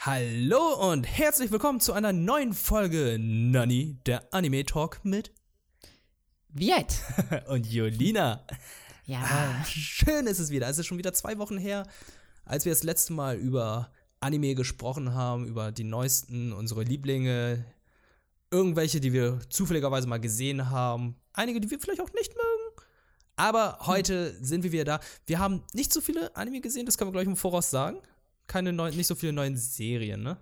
Hallo und herzlich willkommen zu einer neuen Folge Nani, der Anime Talk mit Viet. und Jolina. Ja. Ah, schön ist es wieder. Es ist schon wieder zwei Wochen her, als wir das letzte Mal über Anime gesprochen haben, über die neuesten, unsere Lieblinge, irgendwelche, die wir zufälligerweise mal gesehen haben, einige, die wir vielleicht auch nicht mögen. Aber heute sind wir wieder da. Wir haben nicht so viele Anime gesehen, das können wir gleich im Voraus sagen. Keine neuen, nicht so viele neuen Serien, ne?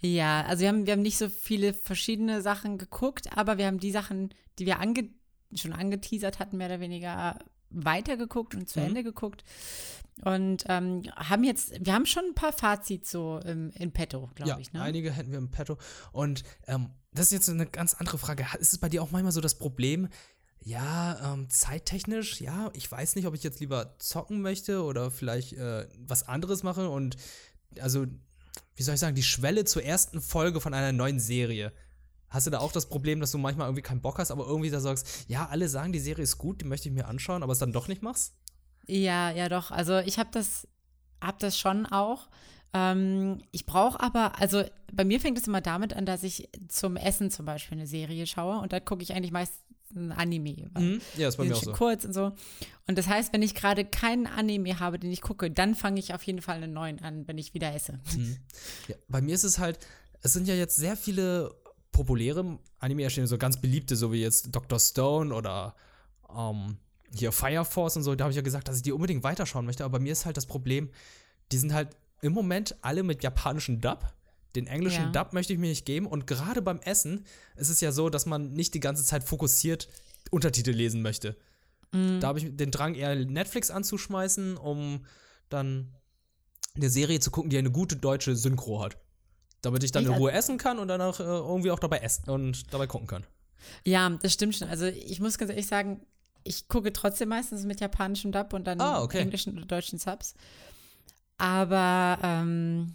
Ja, also wir haben, wir haben nicht so viele verschiedene Sachen geguckt, aber wir haben die Sachen, die wir ange schon angeteasert hatten, mehr oder weniger weitergeguckt und zu Mhm. Ende geguckt. Und ähm, haben jetzt, wir haben schon ein paar Fazits so im, in petto, glaube ja, ich. Ne? einige hätten wir im Petto. Und ähm, das ist jetzt eine ganz andere Frage. Ist es bei dir auch manchmal so das Problem, ja, ähm, zeittechnisch, ja, ich weiß nicht, ob ich jetzt lieber zocken möchte oder vielleicht äh, was anderes mache und also, wie soll ich sagen, die Schwelle zur ersten Folge von einer neuen Serie. Hast du da auch das Problem, dass du manchmal irgendwie keinen Bock hast, aber irgendwie da sagst, ja, alle sagen, die Serie ist gut, die möchte ich mir anschauen, aber es dann doch nicht machst? Ja, ja, doch. Also ich habe das, hab das schon auch. Ähm, ich brauche aber, also bei mir fängt es immer damit an, dass ich zum Essen zum Beispiel eine Serie schaue und da gucke ich eigentlich meist ein Anime. Mhm. Ja, ist bei mir auch so. kurz und so. Und das heißt, wenn ich gerade keinen Anime habe, den ich gucke, dann fange ich auf jeden Fall einen neuen an, wenn ich wieder esse. Ja, bei mir ist es halt, es sind ja jetzt sehr viele populäre Anime erschienen, so ganz beliebte, so wie jetzt Dr. Stone oder ähm, hier Fire Force und so. Da habe ich ja gesagt, dass ich die unbedingt weiterschauen möchte. Aber bei mir ist halt das Problem, die sind halt im Moment alle mit japanischen Dub. Den englischen Ja. Dub möchte ich mir nicht geben. Und gerade beim Essen ist es ja so, dass man nicht die ganze Zeit fokussiert Untertitel lesen möchte. Da habe ich den Drang, eher Netflix anzuschmeißen, um dann eine Serie zu gucken, die eine gute deutsche Synchro hat. Damit ich dann Ich in Ruhe essen kann und danach äh, irgendwie auch dabei essen und dabei gucken kann. Ja, das stimmt schon. Also ich muss ganz ehrlich sagen, ich gucke trotzdem meistens mit japanischem Dub und dann Ah, okay. englischen oder deutschen Subs. Aber ähm,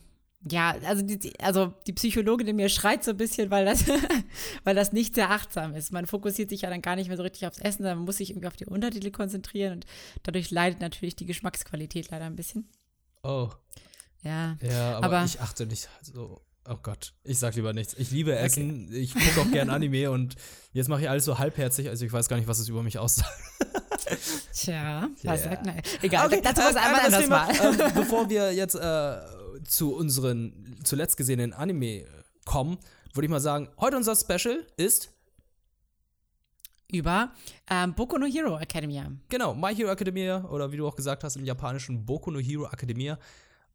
ja, also die, also die Psychologin in mir schreit so ein bisschen, weil das, weil das nicht sehr achtsam ist. Man fokussiert sich ja dann gar nicht mehr so richtig aufs Essen, sondern man muss sich irgendwie auf die Untertitel konzentrieren und dadurch leidet natürlich die Geschmacksqualität leider ein bisschen. Oh, Ja. ja, aber, Aber- ich achte nicht so. Oh Gott, ich sag lieber nichts. Ich liebe Essen, ich gucke auch gern Anime und jetzt mache ich alles so halbherzig, also ich weiß gar nicht, was es über mich aussagt. Tja, was sagt man? Egal, Okay, dazu was einmal anders Thema. mal. Ähm, bevor wir jetzt äh, zu unseren zuletzt gesehenen Anime kommen, würde ich mal sagen, heute unser Special ist Über ähm, Boku no Hero Academia. Genau, My Hero Academia oder wie du auch gesagt hast im japanischen Boku no Hero Academia.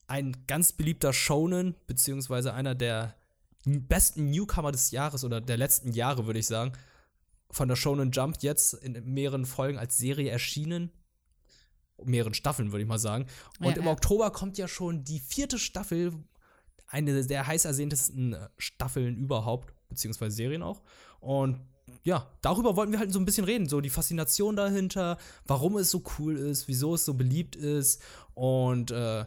Ein ganz beliebter Shonen, beziehungsweise einer der besten Newcomer des Jahres oder der letzten Jahre, würde ich sagen. Von der Shonen Jump jetzt in mehreren Folgen als Serie erschienen. Mehreren Staffeln, würde ich mal sagen. Und Ja, im ja. Oktober kommt ja schon die vierte Staffel, eine der heiß ersehntesten Staffeln überhaupt, beziehungsweise Serien auch. Und ja, darüber wollten wir halt so ein bisschen reden. So die Faszination dahinter, warum es so cool ist, wieso es so beliebt ist. Und äh,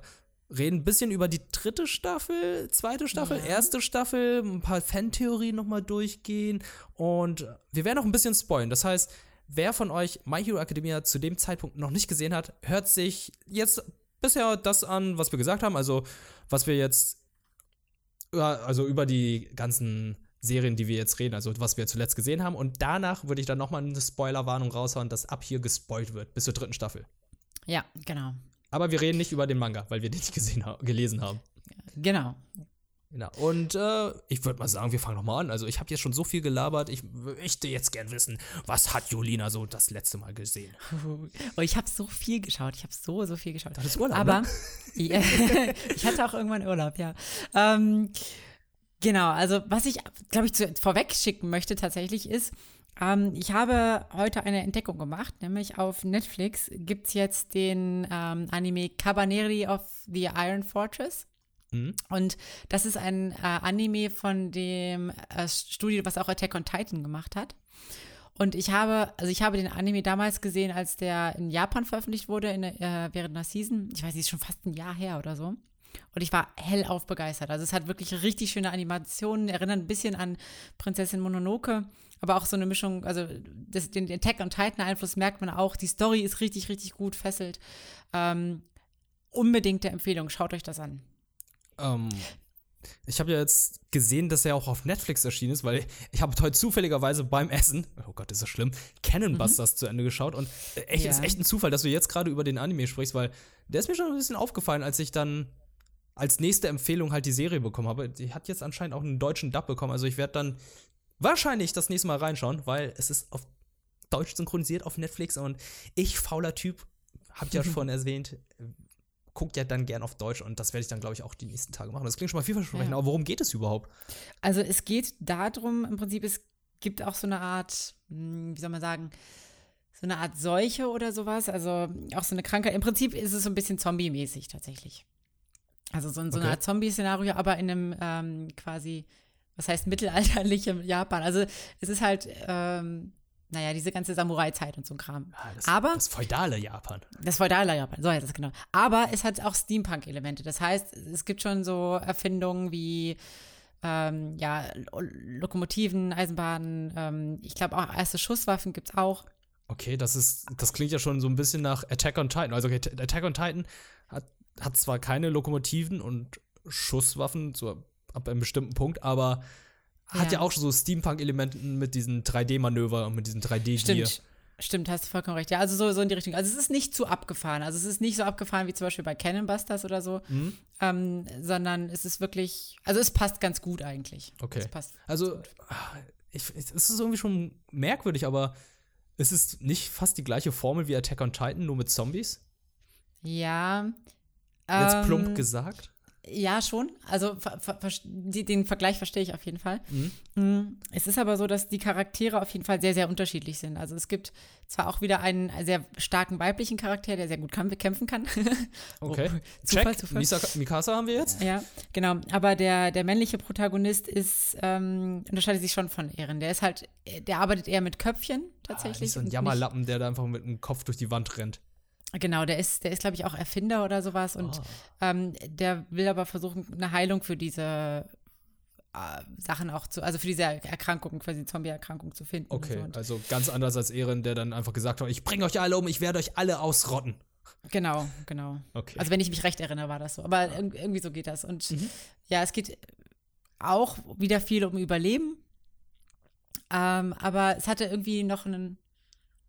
reden ein bisschen über die dritte Staffel, zweite Staffel, Ja. erste Staffel, ein paar Fantheorien nochmal durchgehen. Und wir werden auch ein bisschen spoilen. Das heißt, wer von euch My Hero Academia zu dem Zeitpunkt noch nicht gesehen hat, hört sich jetzt bisher das an, was wir gesagt haben. Also, was wir jetzt also über die ganzen Serien, die wir jetzt reden, also was wir zuletzt gesehen haben. Und danach würde ich dann nochmal eine Spoilerwarnung raushauen, dass ab hier gespoilt wird, bis zur dritten Staffel. Ja, genau. Aber wir reden nicht über den Manga, weil wir den nicht gesehen ha gelesen haben. Genau. Genau. Und äh, ich würde mal sagen, wir fangen nochmal an. Also ich habe jetzt schon so viel gelabert. Ich möchte jetzt gern wissen, was hat Julina so das letzte Mal gesehen? Oh, ich habe so viel geschaut. Ich habe so, so viel geschaut. Das ist Urlaub, Aber ne? Ich hatte auch irgendwann Urlaub, ja. Ähm, genau, also was ich, glaube ich, zu, vorweg schicken möchte tatsächlich ist, ähm, ich habe heute eine Entdeckung gemacht, nämlich auf Netflix gibt es jetzt den ähm, Anime Cabaneri of the Iron Fortress. Mhm. Und das ist ein äh, Anime von dem äh, Studio, was auch Attack on Titan gemacht hat. Und ich habe, also ich habe den Anime damals gesehen, als der in Japan veröffentlicht wurde, in, äh, während einer Season. Ich weiß nicht, ist schon fast ein Jahr her oder so. Und ich war hellauf begeistert. Also es hat wirklich richtig schöne Animationen, erinnern ein bisschen an Prinzessin Mononoke, aber auch so eine Mischung, also das, den Attack on Titan Einfluss merkt man auch. Die Story ist richtig, richtig gut, fesselt. Ähm, unbedingte Empfehlung, schaut euch das an. Ähm, ich habe ja jetzt gesehen, dass er auch auf Netflix erschienen ist, weil ich habe heute zufälligerweise beim Essen, oh Gott, ist das schlimm, Cannon Busters mhm. zu Ende geschaut und äh, echt, ja. ist echt ein Zufall, dass du jetzt gerade über den Anime sprichst, weil der ist mir schon ein bisschen aufgefallen, als ich dann als nächste Empfehlung halt die Serie bekommen habe. Die hat jetzt anscheinend auch einen deutschen Dub bekommen, also ich werde dann wahrscheinlich das nächste Mal reinschauen, weil es ist auf Deutsch synchronisiert auf Netflix und ich, fauler Typ, hab ja schon erwähnt, guckt ja dann gern auf Deutsch und das werde ich dann, glaube ich, auch die nächsten Tage machen. Das klingt schon mal vielversprechend, ja. aber worum geht es überhaupt? Also es geht darum, im Prinzip, es gibt auch so eine Art, hm, wie soll man sagen, so eine Art Seuche oder sowas, also auch so eine Krankheit. Im Prinzip ist es so ein bisschen zombie-mäßig tatsächlich. Also so, so okay. eine Art Zombie-Szenario, aber in einem ähm, quasi, was heißt mittelalterlichem Japan. Also es ist halt ähm, naja, diese ganze Samurai-Zeit und so ein Kram. Ah, das, Aber das feudale Japan. Das feudale Japan, so heißt es genau. Aber es hat auch Steampunk-Elemente. Das heißt, es gibt schon so Erfindungen wie ähm, ja, Lokomotiven, Eisenbahnen, ähm, ich glaube auch erste Schusswaffen gibt es auch. Okay, das ist, das klingt ja schon so ein bisschen nach Attack on Titan. Also Attack on Titan hat, hat zwar keine Lokomotiven und Schusswaffen, so ab einem bestimmten Punkt, aber hat ja, ja auch so Steampunk-Elementen mit diesen 3D-Manöver und mit diesen 3D-Gear. Stimmt. Stimmt, hast du vollkommen recht. Ja, also so, so in die Richtung. Also es ist nicht zu abgefahren. Also es ist nicht so abgefahren wie zum Beispiel bei Cannon Busters oder so, mhm. ähm, sondern es ist wirklich, also es passt ganz gut eigentlich. Okay. also ich, es ist irgendwie schon merkwürdig, aber ist es nicht fast die gleiche Formel wie Attack on Titan, nur mit Zombies? Ja. Jetzt ähm, plump gesagt? Ja, schon. Also den Vergleich verstehe ich auf jeden Fall. Mhm. Mm, es ist aber so, dass die Charaktere auf jeden Fall sehr, sehr unterschiedlich sind. Also es gibt zwar auch wieder einen sehr starken weiblichen Charakter, der sehr gut kämpfen kann. okay. Oh, Zufall, Check. Zufall. Misa, Mikasa haben wir jetzt. Ja, genau. Aber der, der männliche Protagonist ist, ähm, unterscheidet sich schon von Ehren. Der ist halt, der arbeitet eher mit Köpfchen tatsächlich. Ah, so ein Jammerlappen, der da einfach mit dem Kopf durch die Wand rennt. Genau, der ist, der ist, glaube ich, auch Erfinder oder sowas. Und oh. ähm, der will aber versuchen, eine Heilung für diese äh, Sachen auch zu, also für diese Erkrankung, quasi Zombie-Erkrankung zu finden. Okay, so. also ganz anders als Ehren, der dann einfach gesagt hat, ich bringe euch alle um, ich werde euch alle ausrotten. Genau, genau. Okay. Also wenn ich mich recht erinnere, war das so. Aber irgendwie so geht das. Und mhm. ja, es geht auch wieder viel um Überleben. Ähm, aber es hatte irgendwie noch einen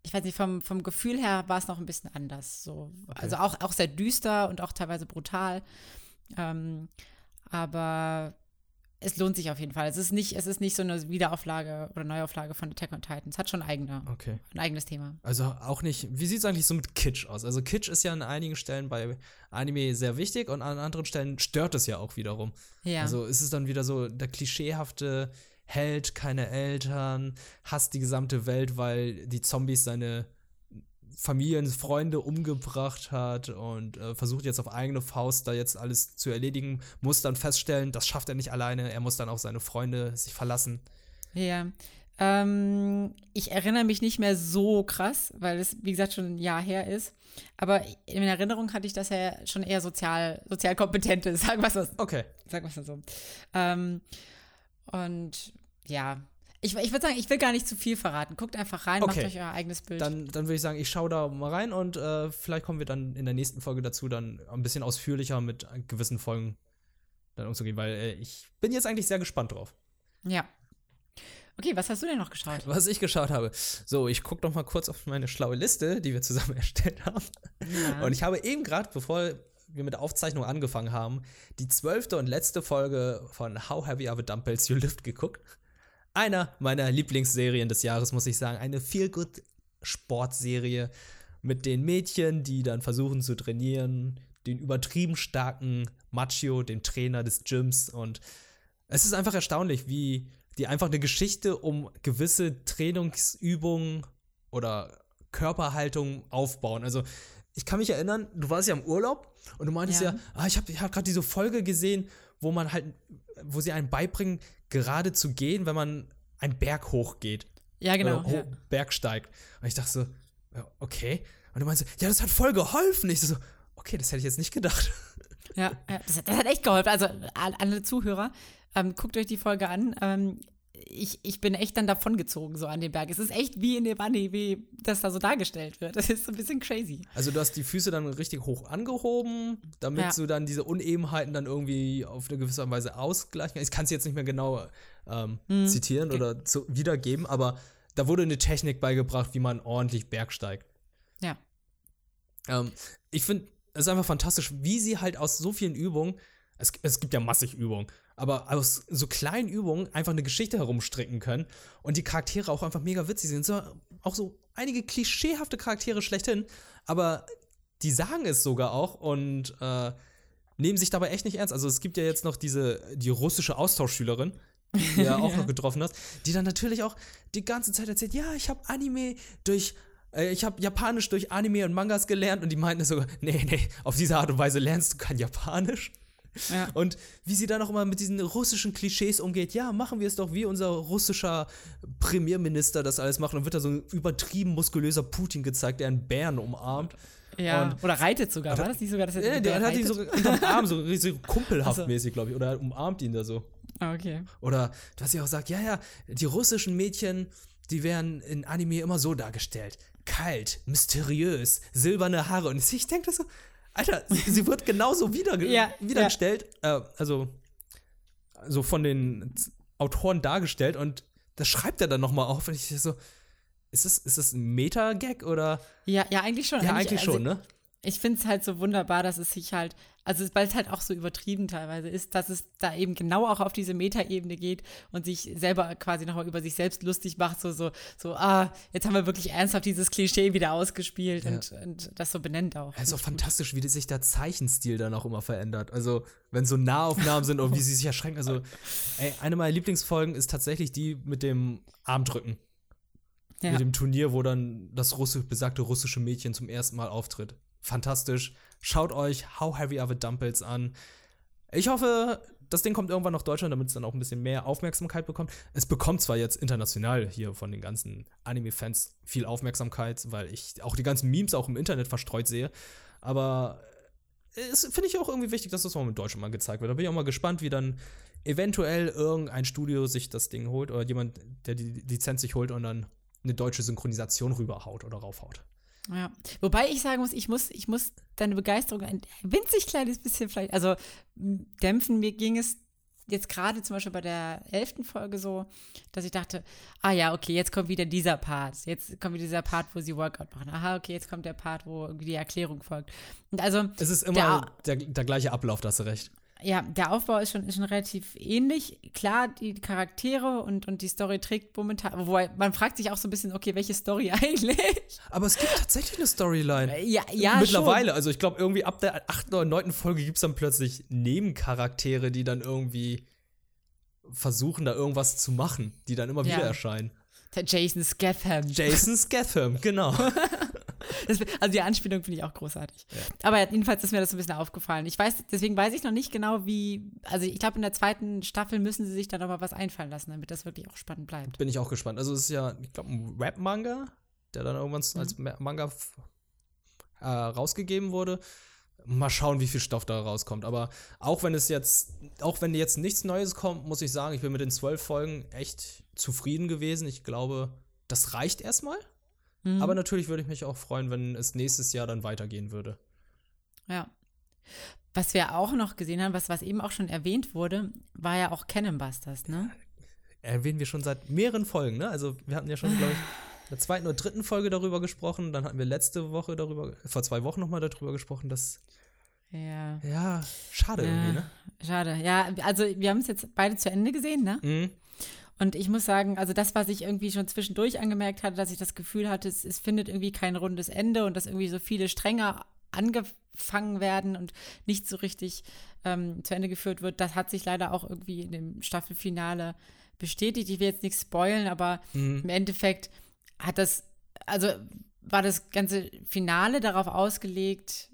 ich weiß nicht, vom, vom Gefühl her war es noch ein bisschen anders. So. Okay. Also auch, auch sehr düster und auch teilweise brutal. Ähm, aber es lohnt sich auf jeden Fall. Es ist nicht, es ist nicht so eine Wiederauflage oder Neuauflage von Attack on Titan. Es hat schon eigene, okay. ein eigenes Thema. Also auch nicht, wie sieht es eigentlich so mit Kitsch aus? Also Kitsch ist ja an einigen Stellen bei Anime sehr wichtig und an anderen Stellen stört es ja auch wiederum. Ja. Also ist es dann wieder so der klischeehafte Held, keine Eltern, hasst die gesamte Welt, weil die Zombies seine Familien, Freunde umgebracht hat und äh, versucht jetzt auf eigene Faust da jetzt alles zu erledigen, muss dann feststellen, das schafft er nicht alleine, er muss dann auf seine Freunde sich verlassen. Ja. Ähm, ich erinnere mich nicht mehr so krass, weil es, wie gesagt, schon ein Jahr her ist. Aber in Erinnerung hatte ich, dass er schon eher sozial, sozial kompetent ist, sagen wir es so. Okay. Sagen wir es so. Ähm, und ja, ich, ich würde sagen, ich will gar nicht zu viel verraten. Guckt einfach rein, okay. macht euch euer eigenes Bild. Dann, dann würde ich sagen, ich schaue da mal rein und äh, vielleicht kommen wir dann in der nächsten Folge dazu, dann ein bisschen ausführlicher mit gewissen Folgen dann umzugehen, weil äh, ich bin jetzt eigentlich sehr gespannt drauf. Ja. Okay, was hast du denn noch geschaut? Was ich geschaut habe. So, ich gucke noch mal kurz auf meine schlaue Liste, die wir zusammen erstellt haben. Ja. Und ich habe eben gerade, bevor wir mit der Aufzeichnung angefangen haben, die zwölfte und letzte Folge von How Heavy Are the Dumbbells You Lift geguckt. Einer meiner Lieblingsserien des Jahres, muss ich sagen. Eine feel-good Sportserie mit den Mädchen, die dann versuchen zu trainieren, den übertrieben starken Macho, dem Trainer des Gyms. Und es ist einfach erstaunlich, wie die einfach eine Geschichte um gewisse Trainingsübungen oder Körperhaltung aufbauen. Also ich kann mich erinnern, du warst ja im Urlaub und du meintest ja, ja ah, ich habe ich hab gerade diese Folge gesehen, wo man halt, wo sie einen beibringen, gerade zu gehen, wenn man einen Berg hochgeht. Ja, genau. Oder ja. Berg steigt. Und ich dachte so, okay. Und du meinst, ja, das hat voll geholfen. Ich so, okay, das hätte ich jetzt nicht gedacht. Ja, ja das, das, hat echt geholfen. Also alle Zuhörer, ähm, guckt euch die Folge an. Ähm, ich, ich bin echt dann davongezogen, so an dem Berg. Es ist echt wie in dem Anime, wie das da so dargestellt wird. Das ist so ein bisschen crazy. Also du hast die Füße dann richtig hoch angehoben, damit Ja. du dann diese Unebenheiten dann irgendwie auf eine gewisse Weise ausgleichen kannst. Ich kann es jetzt nicht mehr genau ähm, Hm. zitieren oder zu, wiedergeben, aber da wurde eine Technik beigebracht, wie man ordentlich bergsteigt. Ja. Ähm, ich finde es ist einfach fantastisch, wie sie halt aus so vielen Übungen, es, es gibt ja massig Übungen, aber aus so kleinen Übungen einfach eine Geschichte herumstricken können und die Charaktere auch einfach mega witzig sind. So, auch so einige klischeehafte Charaktere schlechthin, aber die sagen es sogar auch und äh, nehmen sich dabei echt nicht ernst. Also es gibt ja jetzt noch diese, die russische Austauschschülerin, die du ja auch noch getroffen hast, die dann natürlich auch die ganze Zeit erzählt, ja, ich habe Anime durch äh, ich habe Japanisch durch Anime und Mangas gelernt und die meinten sogar, nee, nee, auf diese Art und Weise lernst du kein Japanisch. Ja. Und wie sie dann auch immer mit diesen russischen Klischees umgeht, ja, machen wir es doch wie unser russischer Premierminister das alles macht. Und dann wird da so ein übertrieben muskulöser Putin gezeigt, der einen Bären umarmt. Ja. Und- Oder reitet sogar. War das nicht sogar, dass er Ja, der hat ihn so unterm Arm, so riesig kumpelhaft Also. mäßig, glaube ich. Oder er umarmt ihn da so. Ah, okay. Oder dass sie auch sagt, ja, ja, die russischen Mädchen, die werden in Anime immer so dargestellt. Kalt, mysteriös, silberne Haare. Und ich denke so, Alter, sie, sie wird genauso wieder, Ja, wiedergestellt, äh, also so von den Autoren dargestellt und das schreibt er dann nochmal auf. Und ich so, ist das, ist das ein Meta-Gag oder? Ja, ja, eigentlich schon. Ja, eigentlich also, schon, ne? Ich finde es halt so wunderbar, dass es sich halt, also weil es halt auch so übertrieben teilweise ist, dass es da eben genau auch auf diese Metaebene geht und sich selber quasi nochmal über sich selbst lustig macht, so, so, so, ah, jetzt haben wir wirklich ernsthaft dieses Klischee wieder ausgespielt Ja. und, und das so benennt auch. Es ist auch fantastisch, wie sich der Zeichenstil dann auch immer verändert. Also, wenn so Nahaufnahmen sind und wie sie sich erschrecken. Also, ey, eine meiner Lieblingsfolgen ist tatsächlich die mit dem Armdrücken. Ja. Mit dem Turnier, wo dann das Russi besagte russische Mädchen zum ersten Mal auftritt. Fantastisch. Schaut euch How Heavy Are the Dumbbells an. Ich hoffe, das Ding kommt irgendwann nach Deutschland, damit es dann auch ein bisschen mehr Aufmerksamkeit bekommt. Es bekommt zwar jetzt international hier von den ganzen Anime-Fans viel Aufmerksamkeit, weil ich auch die ganzen Memes auch im Internet verstreut sehe, aber es finde ich auch irgendwie wichtig, dass das auch mit Deutschland mal gezeigt wird. Da bin ich auch mal gespannt, wie dann eventuell irgendein Studio sich das Ding holt oder jemand, der die Lizenz sich holt und dann eine deutsche Synchronisation rüberhaut oder raufhaut. Ja. Wobei ich sagen muss, ich muss, ich muss deine Begeisterung ein winzig kleines bisschen vielleicht, also dämpfen. Mir ging es jetzt gerade zum Beispiel bei der elften Folge so, dass ich dachte, ah ja, okay, jetzt kommt wieder dieser Part. Jetzt kommt wieder dieser Part, wo sie Workout machen. Aha, okay, jetzt kommt der Part, wo irgendwie die Erklärung folgt. Und also, Es ist immer der, der, gleiche Ablauf, da hast du recht. Ja, der Aufbau ist schon, ist schon relativ ähnlich. Klar, die Charaktere und, und die Story trägt momentan, wobei man fragt sich auch so ein bisschen, okay, welche Story eigentlich? Aber es gibt tatsächlich eine Storyline. Ja, ja, Mittlerweile, also ich glaube, irgendwie ab der achten oder neunten Folge gibt es dann plötzlich Nebencharaktere, die dann irgendwie versuchen, da irgendwas zu machen, die dann immer Ja. wieder erscheinen. Der Jason Scatham. Jason Scatham, genau. Das, also die Anspielung finde ich auch großartig. Aber jedenfalls ist mir das so ein bisschen aufgefallen. Ich weiß, deswegen weiß ich noch nicht genau, wie. Also ich glaube, in der zweiten Staffel müssen sie sich da noch mal was einfallen lassen, damit das wirklich auch spannend bleibt. Bin ich auch gespannt. Also es ist ja, ich glaube, ein Rap-Manga, der dann irgendwann als Ma- Manga äh, rausgegeben wurde. Mal schauen, wie viel Stoff da rauskommt. Aber auch wenn es jetzt, auch wenn jetzt nichts Neues kommt, muss ich sagen, ich bin mit den zwölf Folgen echt zufrieden gewesen. Ich glaube, das reicht erstmal. Mhm. Aber natürlich würde ich mich auch freuen, wenn es nächstes Jahr dann weitergehen würde. Ja. Was wir auch noch gesehen haben, was, was eben auch schon erwähnt wurde, war ja auch Cannon Busters, ne? Erwähnen wir schon seit mehreren Folgen, ne? Also wir hatten ja schon, glaube ich, in der zweiten oder dritten Folge darüber gesprochen. Dann hatten wir letzte Woche darüber, vor zwei Wochen nochmal darüber gesprochen, dass, Ja. ja, schade irgendwie, ne? Schade. Ja, also wir haben es jetzt beide zu Ende gesehen, ne? Mhm. Und ich muss sagen, also das, was ich irgendwie schon zwischendurch angemerkt hatte, dass ich das Gefühl hatte, es, es findet irgendwie kein rundes Ende und dass irgendwie so viele Stränge angefangen werden und nicht so richtig ähm, zu Ende geführt wird, das hat sich leider auch irgendwie in dem Staffelfinale bestätigt. Ich will jetzt nichts spoilen, aber im Endeffekt hat das, also war das ganze Finale darauf ausgelegt,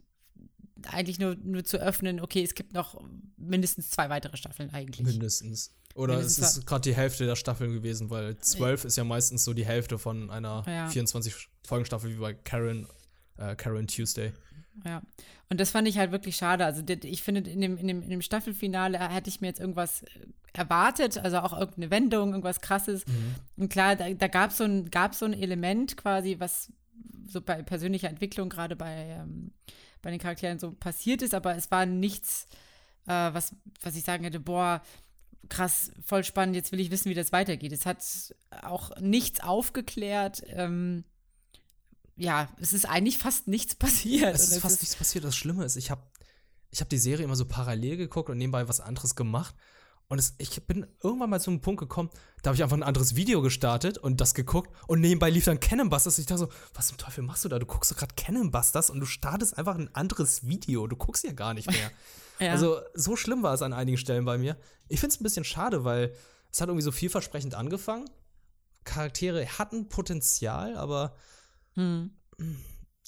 eigentlich nur, nur zu öffnen, okay, es gibt noch mindestens zwei weitere Staffeln eigentlich. Mindestens. Oder es ist gerade die Hälfte der Staffeln gewesen, weil zwölf ist ja meistens so die Hälfte von einer Ja. 24-Folgen-Staffel wie bei Karen, äh, Karen Tuesday. Ja, und das fand ich halt wirklich schade. Also ich finde, in dem, in dem, in dem Staffelfinale hätte ich mir jetzt irgendwas äh, erwartet, also auch irgendeine Wendung, irgendwas krasses. Mhm. Und klar, da, da gab es so, ein, gab's so ein Element quasi, was so bei persönlicher Entwicklung gerade bei, ähm, bei den Charakteren so passiert ist, aber es war nichts, äh, was, was ich sagen hätte, boah, krass, voll spannend, jetzt will ich wissen, wie das weitergeht. Es hat auch nichts aufgeklärt. Ähm, ja, es ist eigentlich fast nichts passiert. Es ist fast nichts passiert. Das Schlimme ist, ich habe ich hab die Serie immer so parallel geguckt und nebenbei was anderes gemacht. Und es, ich bin irgendwann mal zu einem Punkt gekommen, da habe ich einfach ein anderes Video gestartet und das geguckt und nebenbei lief dann Cannon Busters. Ich dachte so, was zum Teufel machst du da? Du guckst doch gerade Cannon Busters und du startest einfach ein anderes Video. Du guckst ja gar nicht mehr. Ja. Also so schlimm war es an einigen Stellen bei mir. Ich finde es ein bisschen schade, weil es hat irgendwie so vielversprechend angefangen. Charaktere hatten Potenzial, aber Hm.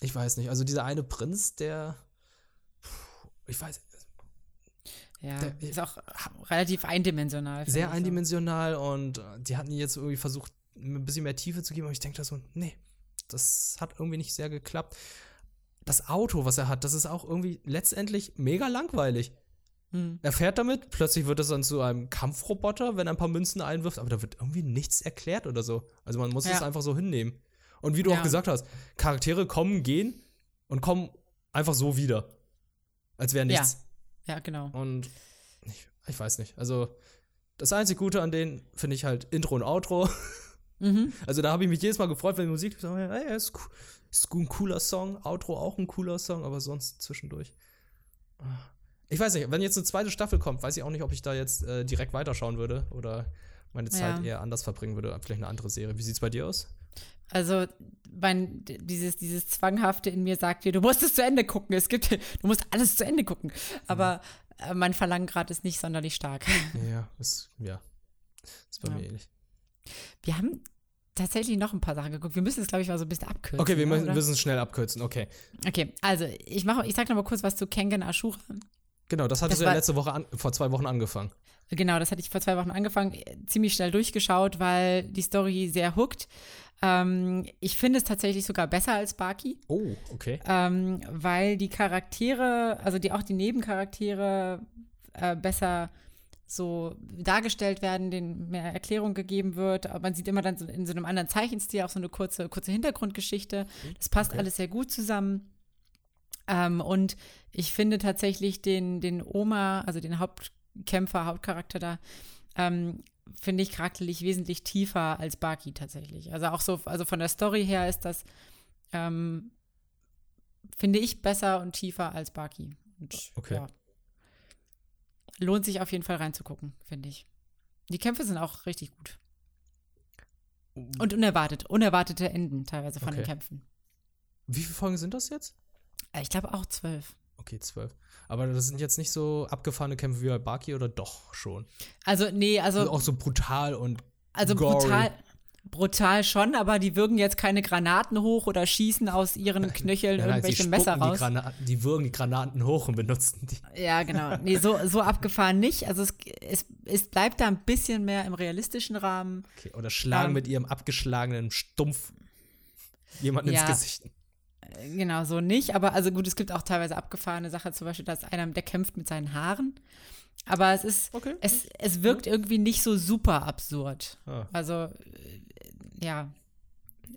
ich weiß nicht. Also dieser eine Prinz, der ich weiß, Ja, Der- ist auch relativ eindimensional. sehr ich so. eindimensional und äh, die hatten jetzt irgendwie versucht, ein bisschen mehr Tiefe zu geben, aber ich denke da so, nee, das hat irgendwie nicht sehr geklappt. Das Auto, was er hat, das ist auch irgendwie letztendlich mega langweilig. Hm. Er fährt damit, plötzlich wird es dann zu einem Kampfroboter, wenn er ein paar Münzen einwirft, aber da wird irgendwie nichts erklärt oder so. Also man muss es Ja. einfach so hinnehmen. Und wie du Ja. auch gesagt hast, Charaktere kommen, gehen und kommen einfach so wieder. Als wäre Ja. nichts. Ja, genau. Und ich, ich weiß nicht. Also, das einzige Gute an denen finde ich halt Intro und Outro. Mhm. Also, da habe ich mich jedes Mal gefreut, wenn die Musik so, hey, ist, ist ein cooler Song, Outro auch ein cooler Song, aber sonst zwischendurch. ah. Ich weiß nicht, wenn jetzt eine zweite Staffel kommt, weiß ich auch nicht, ob ich da jetzt äh, direkt weiterschauen würde oder meine Zeit Ja. eher anders verbringen würde. Vielleicht eine andere Serie. Wie sieht's bei dir aus? Also, mein, dieses, dieses Zwanghafte in mir sagt dir, du musst es zu Ende gucken. Es gibt, du musst alles zu Ende gucken. Aber äh, mein Verlangengrad ist nicht sonderlich stark. Ja, ist, ja. Ist bei Ja. mir ähnlich. Wir haben tatsächlich noch ein paar Sachen geguckt. Wir müssen es, glaube ich, mal so ein bisschen abkürzen. Okay, wir ne, müssen müssen es schnell abkürzen. Okay. Okay, also ich mache, ich sag noch mal kurz was zu Kengen Ashura. Genau, das hattest Das du ja letzte Woche an, vor zwei Wochen angefangen. Genau, das hatte ich vor zwei Wochen angefangen, ziemlich schnell durchgeschaut, weil die Story sehr hookt. Ähm, ich finde es tatsächlich sogar besser als Baki, Oh, okay. ähm, weil die Charaktere, also die auch die Nebencharaktere äh, besser so dargestellt werden, denen mehr Erklärung gegeben wird. Aber man sieht immer dann so in so einem anderen Zeichenstil auch so eine kurze, kurze Hintergrundgeschichte. Das passt Okay. alles sehr gut zusammen. Ähm, und ich finde tatsächlich den, den Oma, also den Hauptkämpfer, Hauptcharakter da, ähm, finde ich charakterlich wesentlich tiefer als Baki tatsächlich. Also auch so, also von der Story her ist das, ähm, finde ich besser und tiefer als Baki. Und, Okay. Ja. Lohnt sich auf jeden Fall reinzugucken, finde ich. Die Kämpfe sind auch richtig gut. Und unerwartet, unerwartete Enden teilweise von den Okay. Kämpfen. Wie viele Folgen sind das jetzt? Äh, Ich glaube auch zwölf. Okay, zwölf. Aber das sind jetzt nicht so abgefahrene Kämpfe wie bei Baki oder doch schon? Also, nee, also, Also auch so brutal und also gory. brutal, brutal schon, aber die würgen jetzt keine Granaten hoch oder schießen aus ihren Knöcheln Nein, nein, irgendwelche Messer spucken raus. Die, Granaten, die würgen die Granaten hoch und benutzen die. Ja, genau. Nee, so, so abgefahren nicht. Also es, es, es bleibt da ein bisschen mehr im realistischen Rahmen. Okay, oder schlagen Ähm. mit ihrem abgeschlagenen Stumpf jemanden Ja. ins Gesicht. Äh, Genau, so nicht. Aber also gut, es gibt auch teilweise abgefahrene Sachen, zum Beispiel, dass einer, der kämpft mit seinen Haaren. Aber es ist, Okay. es, es wirkt irgendwie nicht so super absurd. Ah. Also, ja.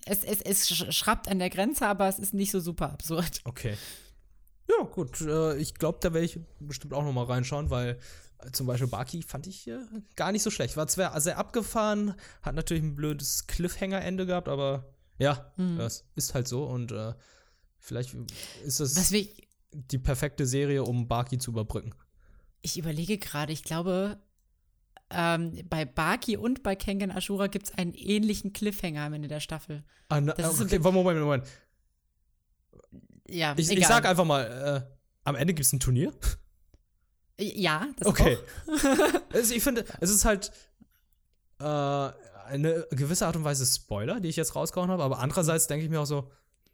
Es, es, es sch- schrappt an der Grenze, aber es ist nicht so super absurd. Okay. Ja, gut. Äh, ich glaube, da werde ich bestimmt auch noch mal reinschauen, weil äh, zum Beispiel Baki fand ich äh, gar nicht so schlecht. War zwar sehr abgefahren, hat natürlich ein blödes Cliffhanger-Ende gehabt, aber ja, Mhm. das ist halt so und äh, vielleicht ist es die perfekte Serie, um Baki zu überbrücken. ich überlege gerade, ich glaube, ähm, bei Baki und bei Kengen Ashura gibt es einen ähnlichen Cliffhanger am Ende der Staffel. Ah, na, Das ist okay, Moment, Moment, Moment. Ja, Ich, ich egal. sag einfach mal, äh, am Ende gibt es ein Turnier. Ja, das Okay. auch. also ich finde, es ist halt äh, eine gewisse Art und Weise Spoiler, die ich jetzt rausgehauen habe, aber andererseits denke ich mir auch so,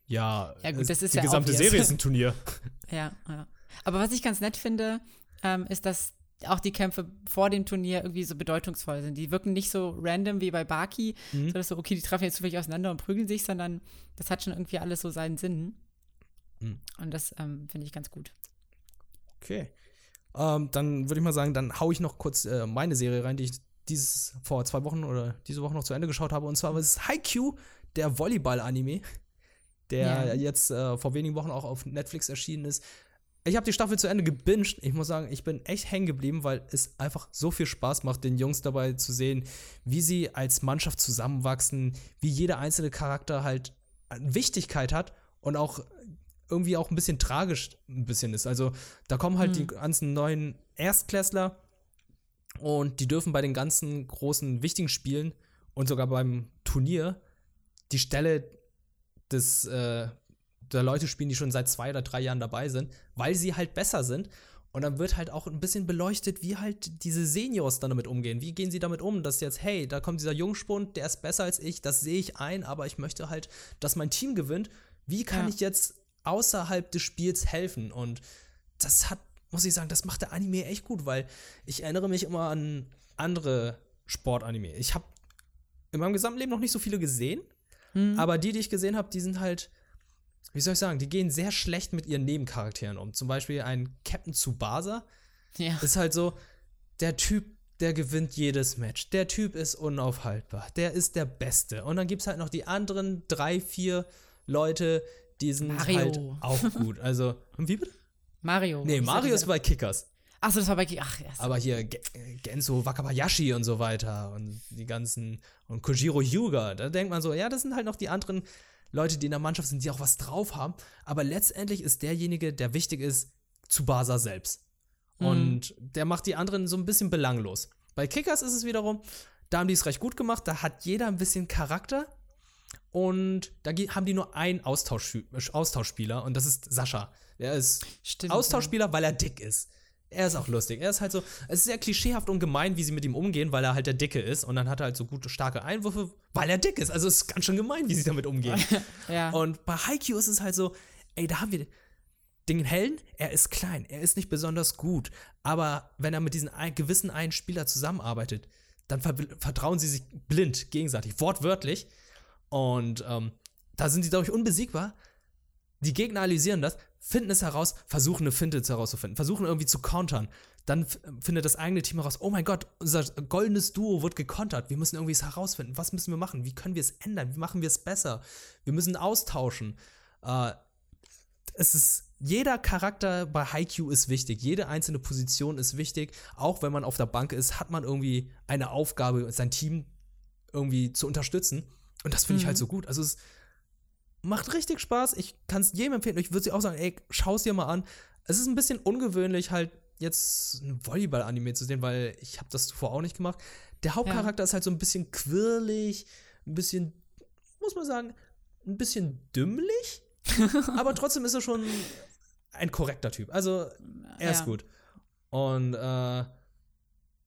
ja, Ja, gut, das ist die ja gesamte. Serie ist ein Turnier. Ja, ja. Aber was ich ganz nett finde, ähm, ist, dass auch die Kämpfe vor dem Turnier irgendwie so bedeutungsvoll sind. Die wirken nicht so random wie bei Baki, Mhm. so dass so, okay, die treffen jetzt zufällig auseinander und prügeln sich, sondern das hat schon irgendwie alles so seinen Sinn. Mhm. Und das ähm, finde ich ganz gut. Okay. Ähm, dann würde ich mal sagen, dann haue ich noch kurz äh, meine Serie rein, die ich dieses vor zwei Wochen oder diese Woche noch zu Ende geschaut habe. Und zwar ist es Haikyuu, der Volleyball-Anime, der Ja. jetzt äh, vor wenigen Wochen auch auf Netflix erschienen ist. Ich habe die Staffel zu Ende gebinged. Ich muss sagen, ich bin echt hängen geblieben, weil es einfach so viel Spaß macht, den Jungs dabei zu sehen, wie sie als Mannschaft zusammenwachsen, wie jeder einzelne Charakter halt Wichtigkeit hat und auch irgendwie auch ein bisschen tragisch ein bisschen ist. Also da kommen halt die ganzen neuen Erstklässler und die dürfen bei den ganzen großen wichtigen Spielen und sogar beim Turnier die Stelle des äh, der Leute spielen, die schon seit zwei oder drei Jahren dabei sind, weil sie halt besser sind. Und dann wird halt auch ein bisschen beleuchtet, wie halt diese Seniors dann damit umgehen. Wie gehen sie damit um, dass jetzt, hey, da kommt dieser Jungspund, der ist besser als ich, das sehe ich ein, aber ich möchte halt, dass mein Team gewinnt. Wie kann Ja. ich jetzt außerhalb des Spiels helfen? Und das hat, muss ich sagen, das macht der Anime echt gut, weil ich erinnere mich immer an andere Sportanime. Ich habe in meinem gesamten Leben noch nicht so viele gesehen, aber die, die ich gesehen habe, die sind halt, wie soll ich sagen, die gehen sehr schlecht mit ihren Nebencharakteren um. Zum Beispiel ein Captain Tsubasa Ja. ist halt so, der Typ, der gewinnt jedes Match. Der Typ ist unaufhaltbar. Der ist der Beste. Und dann gibt es halt noch die anderen drei, vier Leute, die sind Mario. halt auch gut. Also, und wie bitte? Mario. Nee, Mario ist bei Kickers. Achso, das war bei. Ach, ja. Aber hier Ge- Genso Wakabayashi und so weiter und die ganzen und Kojiro Hyuga, da denkt man so, ja, das sind halt noch die anderen Leute, die in der Mannschaft sind, die auch was drauf haben. Aber letztendlich ist derjenige, der wichtig ist, Tsubasa selbst. Und der macht die anderen so ein bisschen belanglos. Bei Kickers ist es wiederum, da haben die es recht gut gemacht, da hat jeder ein bisschen Charakter. Und da haben die nur einen Austausch Austauschspieler und das ist Sascha. Der ist Stimmt, Austauschspieler, weil er dick ist. Er ist auch lustig. Er ist halt so, es ist sehr klischeehaft und gemein, wie sie mit ihm umgehen, weil er halt der Dicke ist. Und dann hat er halt so gute, starke Einwürfe, weil er dick ist. Also es ist ganz schön gemein, wie sie damit umgehen. Ja. Und bei Haikyuu ist es halt so, ey, da haben wir den Helden, er ist klein, er ist nicht besonders gut. Aber wenn er mit diesen ein, gewissen einen Spieler zusammenarbeitet, dann ver vertrauen sie sich blind gegenseitig, wortwörtlich. Und ähm, da sind sie, glaube ich, unbesiegbar. Die Gegner analysieren das, finden es heraus, versuchen eine Finte herauszufinden, versuchen irgendwie zu countern. Dann f- findet das eigene Team heraus, oh mein Gott, unser goldenes Duo wird gekontert. Wir müssen irgendwie es herausfinden. Was müssen wir machen? Wie können wir es ändern? Wie machen wir es besser? Wir müssen austauschen. Äh, es ist, jeder Charakter bei Haikyuu ist wichtig. Jede einzelne Position ist wichtig. Auch wenn man auf der Bank ist, hat man irgendwie eine Aufgabe, sein Team irgendwie zu unterstützen. Und das finde ich halt so gut. Also es macht richtig Spaß. Ich kann es jedem empfehlen. Ich würde sie auch sagen, ey, schau es dir mal an. Es ist ein bisschen ungewöhnlich, halt jetzt ein Volleyball-Anime zu sehen, weil ich habe das zuvor auch nicht gemacht. Der Hauptcharakter ist halt so ein bisschen quirlig, ein bisschen, muss man sagen, ein bisschen dümmlich. aber trotzdem ist er schon ein korrekter Typ. Also, er ist Ja. gut. Und äh,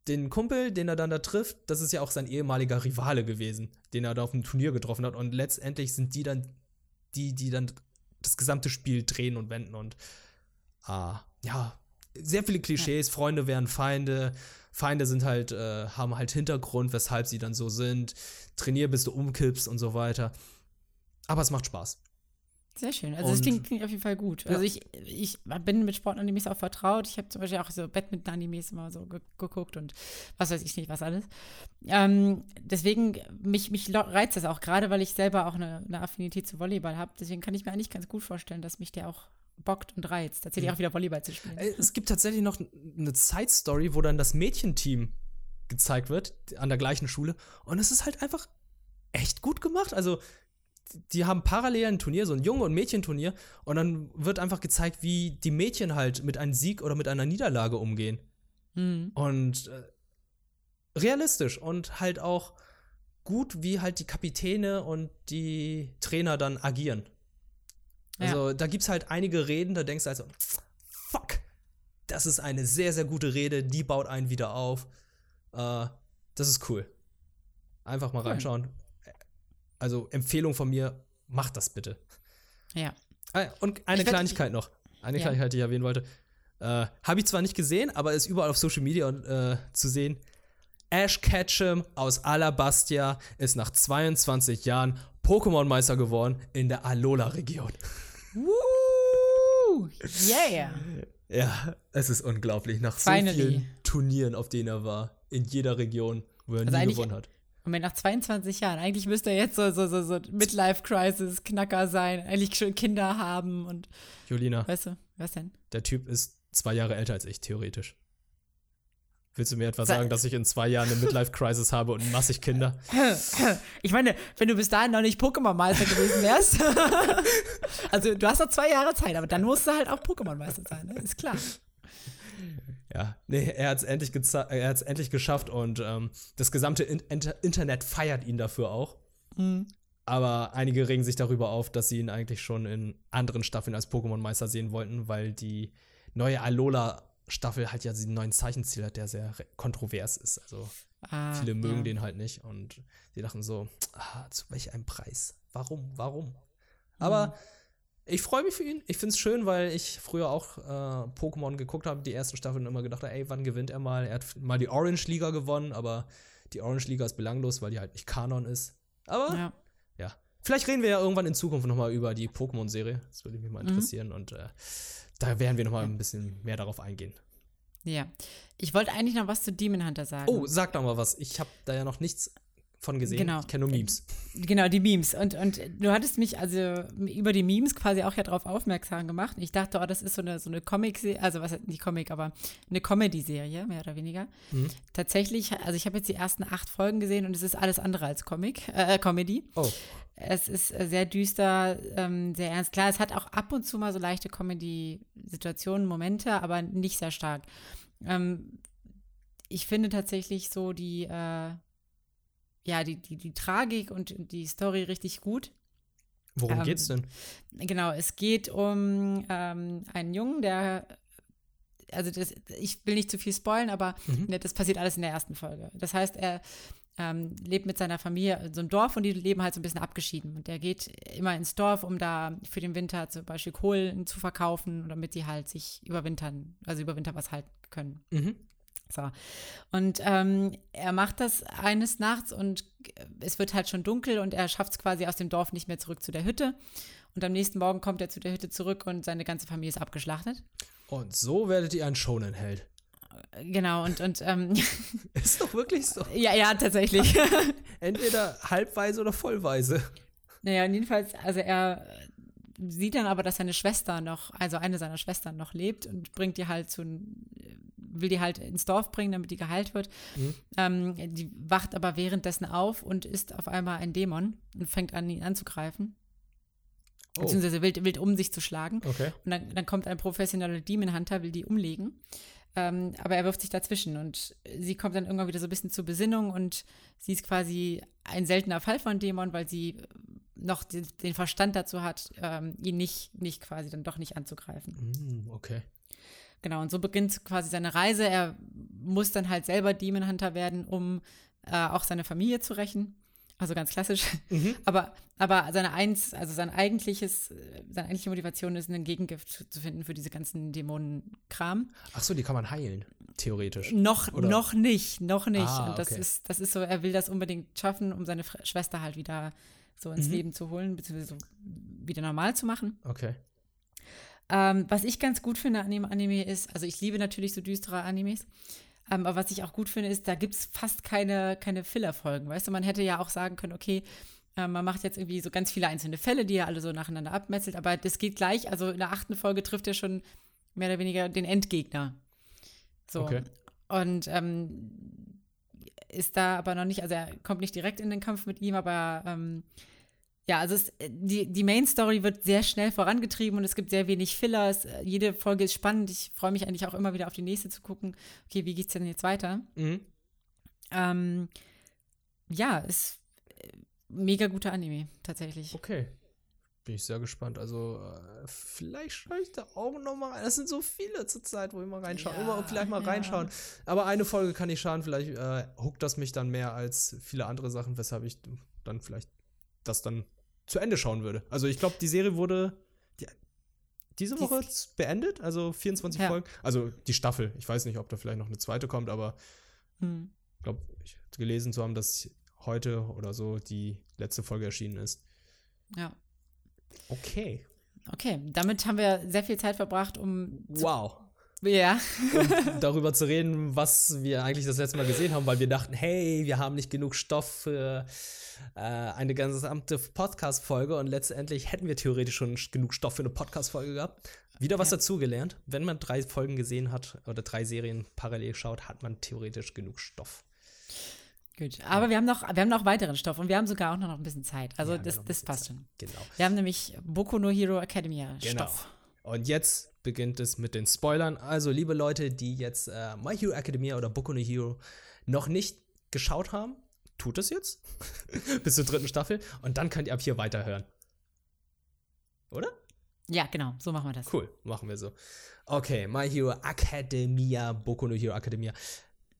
den Kumpel, den er dann da trifft, das ist ja auch sein ehemaliger Rivale gewesen, den er da auf dem Turnier getroffen hat. Und letztendlich sind die dann die, die dann das gesamte Spiel drehen und wenden. Und ah, ja, sehr viele Klischees. Freunde werden Feinde. Feinde sind halt, äh, haben halt Hintergrund, weshalb sie dann so sind. Trainier, bis du umkippst und so weiter. Aber es macht Spaß. Sehr schön. Also Und- klingt, klingt auf jeden Fall gut. Ja. Also ich, ich bin mit Sportanimes auch vertraut. Ich habe zum Beispiel auch so Badminton-Animes immer so ge geguckt und was weiß ich nicht, was alles. Ähm, deswegen, mich, mich reizt das auch, gerade weil ich selber auch eine, eine Affinität zu Volleyball habe. Deswegen kann ich mir eigentlich ganz gut vorstellen, dass mich der auch bockt und reizt. Tatsächlich auch wieder Volleyball zu spielen. Ey, Es gibt tatsächlich noch eine Side-Story, wo dann das Mädchenteam gezeigt wird, an der gleichen Schule. Und es ist halt einfach echt gut gemacht. Also, die haben parallel ein Turnier, so ein Junge- und Mädchenturnier. Und dann wird einfach gezeigt, wie die Mädchen halt mit einem Sieg oder mit einer Niederlage umgehen. Mhm. Und äh, realistisch und halt auch gut, wie halt die Kapitäne und die Trainer dann agieren. Also da gibt es halt einige Reden, da denkst du also, fuck, das ist eine sehr, sehr gute Rede, die baut einen wieder auf. Äh, das ist cool. Einfach mal Cool. reinschauen. Also Empfehlung von mir, macht das bitte. Ja. Ah, Und eine Ich Kleinigkeit noch. Eine Ja. Kleinigkeit, die ich erwähnen wollte. Äh, Habe ich zwar nicht gesehen, aber ist überall auf Social Media äh, zu sehen. Ash Ketchum aus Alabastia ist nach 22 Jahren Pokémon-Meister geworden in der Alola-Region. Woo! Yeah! Ja, es ist unglaublich. Nach Finally. so vielen Turnieren, auf denen er war, in jeder Region, wo er Also nie gewonnen hat. Und wenn nach 22 Jahren, eigentlich müsste er jetzt so, so, so, so Midlife-Crisis-Knacker sein, eigentlich schon Kinder haben und, Julina, weißt du, was denn? der Typ ist zwei Jahre älter als ich, theoretisch. Willst du mir etwa Sa- sagen, dass ich in zwei Jahren eine Midlife-Crisis habe und massig Kinder? Ich meine, wenn du bis dahin noch nicht Pokémon-Meister gewesen wärst, also du hast noch zwei Jahre Zeit, aber dann musst du halt auch Pokémon-Meister sein, ne? ist klar. Ja, nee, er hat es endlich, er hat's endlich geschafft und ähm, das gesamte In Inter Internet feiert ihn dafür auch. Mhm. Aber einige regen sich darüber auf, dass sie ihn eigentlich schon in anderen Staffeln als Pokémon-Meister sehen wollten, weil die neue Alola-Staffel halt ja diesen neuen Zeichenstil hat, der sehr kontrovers ist. Also Ah, viele mögen ja. den halt nicht und sie dachten so, ah, zu welch einem Preis? Warum? Warum? Aber ich freue mich für ihn. Ich finde es schön, weil ich früher auch äh, Pokémon geguckt habe, die ersten Staffeln und immer gedacht habe, ey, wann gewinnt er mal? Er hat mal die Orange Liga gewonnen, aber die Orange Liga ist belanglos, weil die halt nicht Kanon ist. Aber Ja. ja. Vielleicht reden wir ja irgendwann in Zukunft nochmal über die Pokémon-Serie. Das würde mich mal Mhm. interessieren und äh, da werden wir nochmal ein bisschen mehr darauf eingehen. ja. Ich wollte eigentlich noch was zu Demon Hunter sagen. Oh, sag doch mal was. Ich habe da ja noch nichts von gesehen. Genau. Ich kenne nur Memes. Genau, die Memes. Und, und du hattest mich also über die Memes quasi auch ja darauf aufmerksam gemacht. Ich dachte, oh, das ist so eine, so eine Comic-Serie, also was nicht Comic, aber eine Comedy-Serie, mehr oder weniger. Mhm. Tatsächlich, also ich habe jetzt die ersten acht Folgen gesehen und es ist alles andere als Comic, äh, Comedy. Oh, Es ist äh, sehr düster, ähm, sehr ernst. Klar, es hat auch ab und zu mal so leichte Comedy-Situationen, Momente, aber nicht sehr stark. Ähm, ich finde tatsächlich so die, äh, ja, die, die, die Tragik und die Story richtig gut. worum Ähm, geht's denn? Genau, es geht um ähm, einen Jungen, der, also das, ich will nicht zu viel spoilen, aber Mhm. ne, das passiert alles in der ersten Folge. Das heißt, er ähm, lebt mit seiner Familie in so einem Dorf und die leben halt so ein bisschen abgeschieden. Und der geht immer ins Dorf, um da für den Winter zum Beispiel Kohlen zu verkaufen, damit die halt sich überwintern, also über Winter was halten können. Mhm. So. Und ähm, er macht das eines Nachts und es wird halt schon dunkel und er schafft es quasi aus dem Dorf nicht mehr zurück zu der Hütte. Und am nächsten Morgen kommt er zu der Hütte zurück und seine ganze Familie ist abgeschlachtet. Und so werdet ihr ein Shonen-Held. Genau, und, und ähm, Ist doch wirklich so. ja, ja, tatsächlich. Entweder halbweise oder vollweise. naja, und jedenfalls, also er sieht dann aber, dass seine Schwester noch, also eine seiner Schwestern noch lebt und bringt die halt zu, will die halt ins Dorf bringen, damit die geheilt wird. Mhm. Ähm, die wacht aber währenddessen auf und ist auf einmal ein Dämon und fängt an, ihn anzugreifen. Oh, Beziehungsweise wild, wild um sich zu schlagen. okay. Und dann, dann kommt ein professioneller Demon Hunter, will die umlegen. Ähm, aber er wirft sich dazwischen und sie kommt dann irgendwann wieder so ein bisschen zur Besinnung und sie ist quasi ein seltener Fall von Dämon, weil sie noch den, den Verstand dazu hat, ähm, ihn nicht, nicht quasi dann doch nicht anzugreifen. Mm, okay. Genau, und so beginnt quasi seine Reise. Er muss dann halt selber Demon Hunter werden, um äh, auch seine Familie zu rächen. Also ganz klassisch. Mhm. Aber, aber seine eins, also sein eigentliches, äh, seine eigentliche Motivation ist, einen Gegengift zu, finden für diese ganzen Dämonenkram. Ach so, die kann man heilen, theoretisch. Noch, Oder- noch nicht, noch nicht. Ah, und das okay. ist, das ist so, er will das unbedingt schaffen, um seine Schwester halt wieder so ins Mhm. Leben zu holen, beziehungsweise so wieder normal zu machen. Okay. Ähm, was ich ganz gut finde an dem Anime ist, also ich liebe natürlich so düstere Animes, ähm, aber was ich auch gut finde, ist, da gibt es fast keine, keine Filler-Folgen. Weißt du, man hätte ja auch sagen können, okay, äh, man macht jetzt irgendwie so ganz viele einzelne Fälle, die er alle so nacheinander abmetzelt, aber das geht gleich, also in der achten Folge trifft er schon mehr oder weniger den Endgegner. So. Okay. Und ähm, ist da aber noch nicht, also er kommt nicht direkt in den Kampf mit ihm, aber ähm, ja, also es, die, die Main Story wird sehr schnell vorangetrieben und es gibt sehr wenig Fillers. Äh, Jede Folge ist spannend. Ich freue mich eigentlich auch immer wieder auf die nächste zu gucken. Okay, wie geht's denn jetzt weiter? Mhm. Ähm, ja, ist äh, mega guter Anime, tatsächlich. Okay. Bin ich sehr gespannt. Also, äh, vielleicht schaue ich da auch noch mal rein. Es sind so viele zur Zeit, wo ich mal reinschaue. Ja, Immer vielleicht mal ja. reinschauen. Aber eine Folge kann nicht schaden. Vielleicht äh, huckt das mich dann mehr als viele andere Sachen, weshalb ich dann vielleicht das dann zu Ende schauen würde. Also, ich glaube, die Serie wurde die, diese Die- Woche z- beendet. Also 24 Ja. Folgen. Also, die Staffel. Ich weiß nicht, ob da vielleicht noch eine zweite kommt, aber Hm. ich glaube, ich gelesen zu haben, dass heute oder so die letzte Folge erschienen ist. Ja. Okay. Okay, damit haben wir sehr viel Zeit verbracht, um zu Wow. Ja. um darüber zu reden, was wir eigentlich das letzte Mal gesehen haben, weil wir dachten, hey, wir haben nicht genug Stoff für äh, eine gesamte Podcast-Folge und letztendlich hätten wir theoretisch schon genug Stoff für eine Podcast-Folge gehabt. Wieder was Ja. dazugelernt. Wenn man drei Folgen gesehen hat oder drei Serien parallel schaut, hat man theoretisch genug Stoff. Gut. Aber wir haben noch, wir haben noch weiteren Stoff und wir haben sogar auch noch ein bisschen Zeit. Also Ja, das, das passt Zeit. schon. Genau. Wir haben nämlich Boku no Hero Academia Genau. Stoff. Und jetzt beginnt es mit den Spoilern. Also, liebe Leute, die jetzt äh, My Hero Academia oder Boku no Hero noch nicht geschaut haben, tut es jetzt. Bis zur dritten Staffel. Und dann könnt ihr ab hier weiterhören. Oder? Ja, genau, so machen wir das. Cool, machen wir so. Okay, My Hero Academia, Boku no Hero Academia.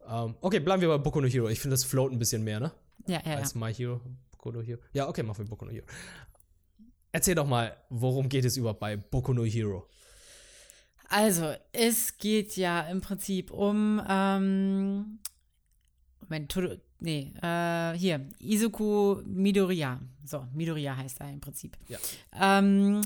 Ähm, okay, bleiben wir bei Boku no Hero. Ich finde, das float ein bisschen mehr, ne? Ja, ja, ja. Als My Hero, Boku no Hero. Ja, okay, machen wir Boku no Hero. Erzähl doch mal, worum geht es überhaupt bei Boku no Hero? Also, es geht ja im Prinzip um, ähm, Moment, Todo, nee, äh, hier, Izuku Midoriya. So, Midoriya heißt er im Prinzip. Ja. Ähm,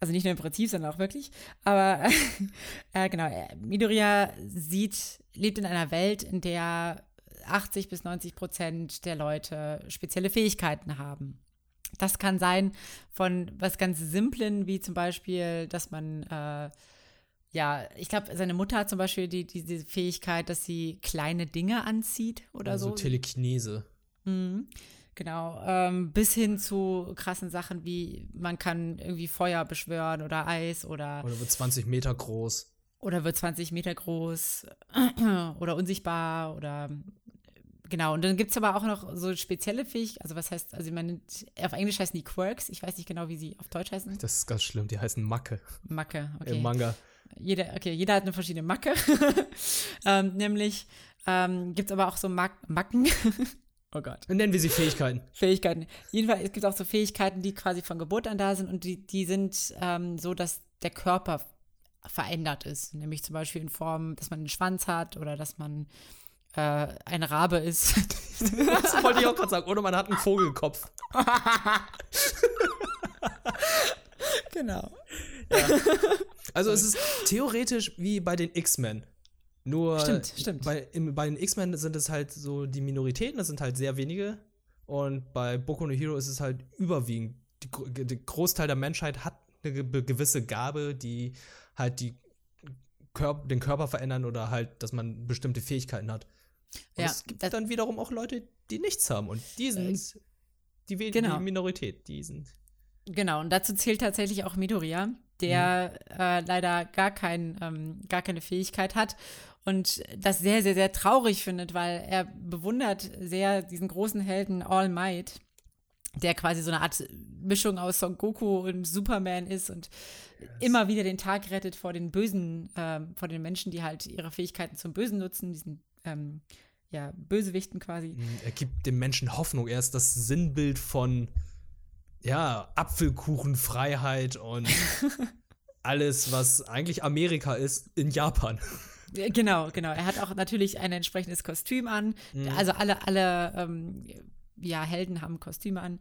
also nicht nur im Prinzip, sondern auch wirklich. Aber äh, genau, äh, Midoriya sieht, lebt in einer Welt, in der 80 bis 90 Prozent der Leute spezielle Fähigkeiten haben. Das kann sein von was ganz Simplen, wie zum Beispiel, dass man, äh, ja, ich glaube, seine Mutter hat zum Beispiel die, die, diese Fähigkeit, dass sie kleine Dinge anzieht oder also so. Telekinese. Mhm. Genau, ähm, bis hin zu krassen Sachen wie man kann irgendwie Feuer beschwören oder Eis oder, Oder wird 20 Meter groß. oder wird 20 Meter groß oder unsichtbar oder genau. Und dann gibt es aber auch noch so spezielle Fähigkeiten, also was heißt, also man nennt, auf Englisch heißen die Quirks, ich weiß nicht genau, wie sie auf Deutsch heißen. Das ist ganz schlimm, die heißen Macke Macke, okay. im Manga. Jeder, okay, jeder hat eine verschiedene Macke. ähm, nämlich ähm, gibt es aber auch so Mac Macken. oh Gott. Nennen wir sie Fähigkeiten. Fähigkeiten. Jedenfalls, es gibt auch so Fähigkeiten, die quasi von Geburt an da sind und die, die sind ähm, so, dass der Körper verändert ist. Nämlich zum Beispiel in Form, dass man einen Schwanz hat oder dass man äh, ein Rabe ist. Das wollte ich auch gerade sagen. Oder man hat einen Vogelkopf. genau. Also es ist theoretisch wie bei den X-Men. Nur Stimmt, stimmt. Bei, im, bei den X-Men sind es halt so die Minoritäten, das sind halt sehr wenige. Und bei Boku no Hero ist es halt überwiegend. Die, der Großteil der Menschheit hat eine ge gewisse Gabe, die halt die Körp den Körper verändern oder halt, dass man bestimmte Fähigkeiten hat. Und Ja, es gibt dann wiederum auch Leute, die nichts haben. Und die sind die, we- genau. die Minorität. Die sind Genau, und dazu zählt tatsächlich auch Midoriya, der äh, leider gar, kein, ähm, gar keine Fähigkeit hat und das sehr, sehr, sehr traurig findet, weil er bewundert sehr diesen großen Helden All Might, der quasi so eine Art Mischung aus Son Goku und Superman ist und immer wieder den Tag rettet vor den Bösen, ähm, vor den Menschen, die halt ihre Fähigkeiten zum Bösen nutzen, diesen ähm, ja, Bösewichten quasi. Er gibt dem Menschen Hoffnung. Er ist das Sinnbild von, ja, Apfelkuchenfreiheit und alles, was eigentlich Amerika ist, in Japan. Ja, Genau, genau. Er hat auch natürlich ein entsprechendes Kostüm an. Mhm. Also alle, alle ähm, ja, Helden haben Kostüme an.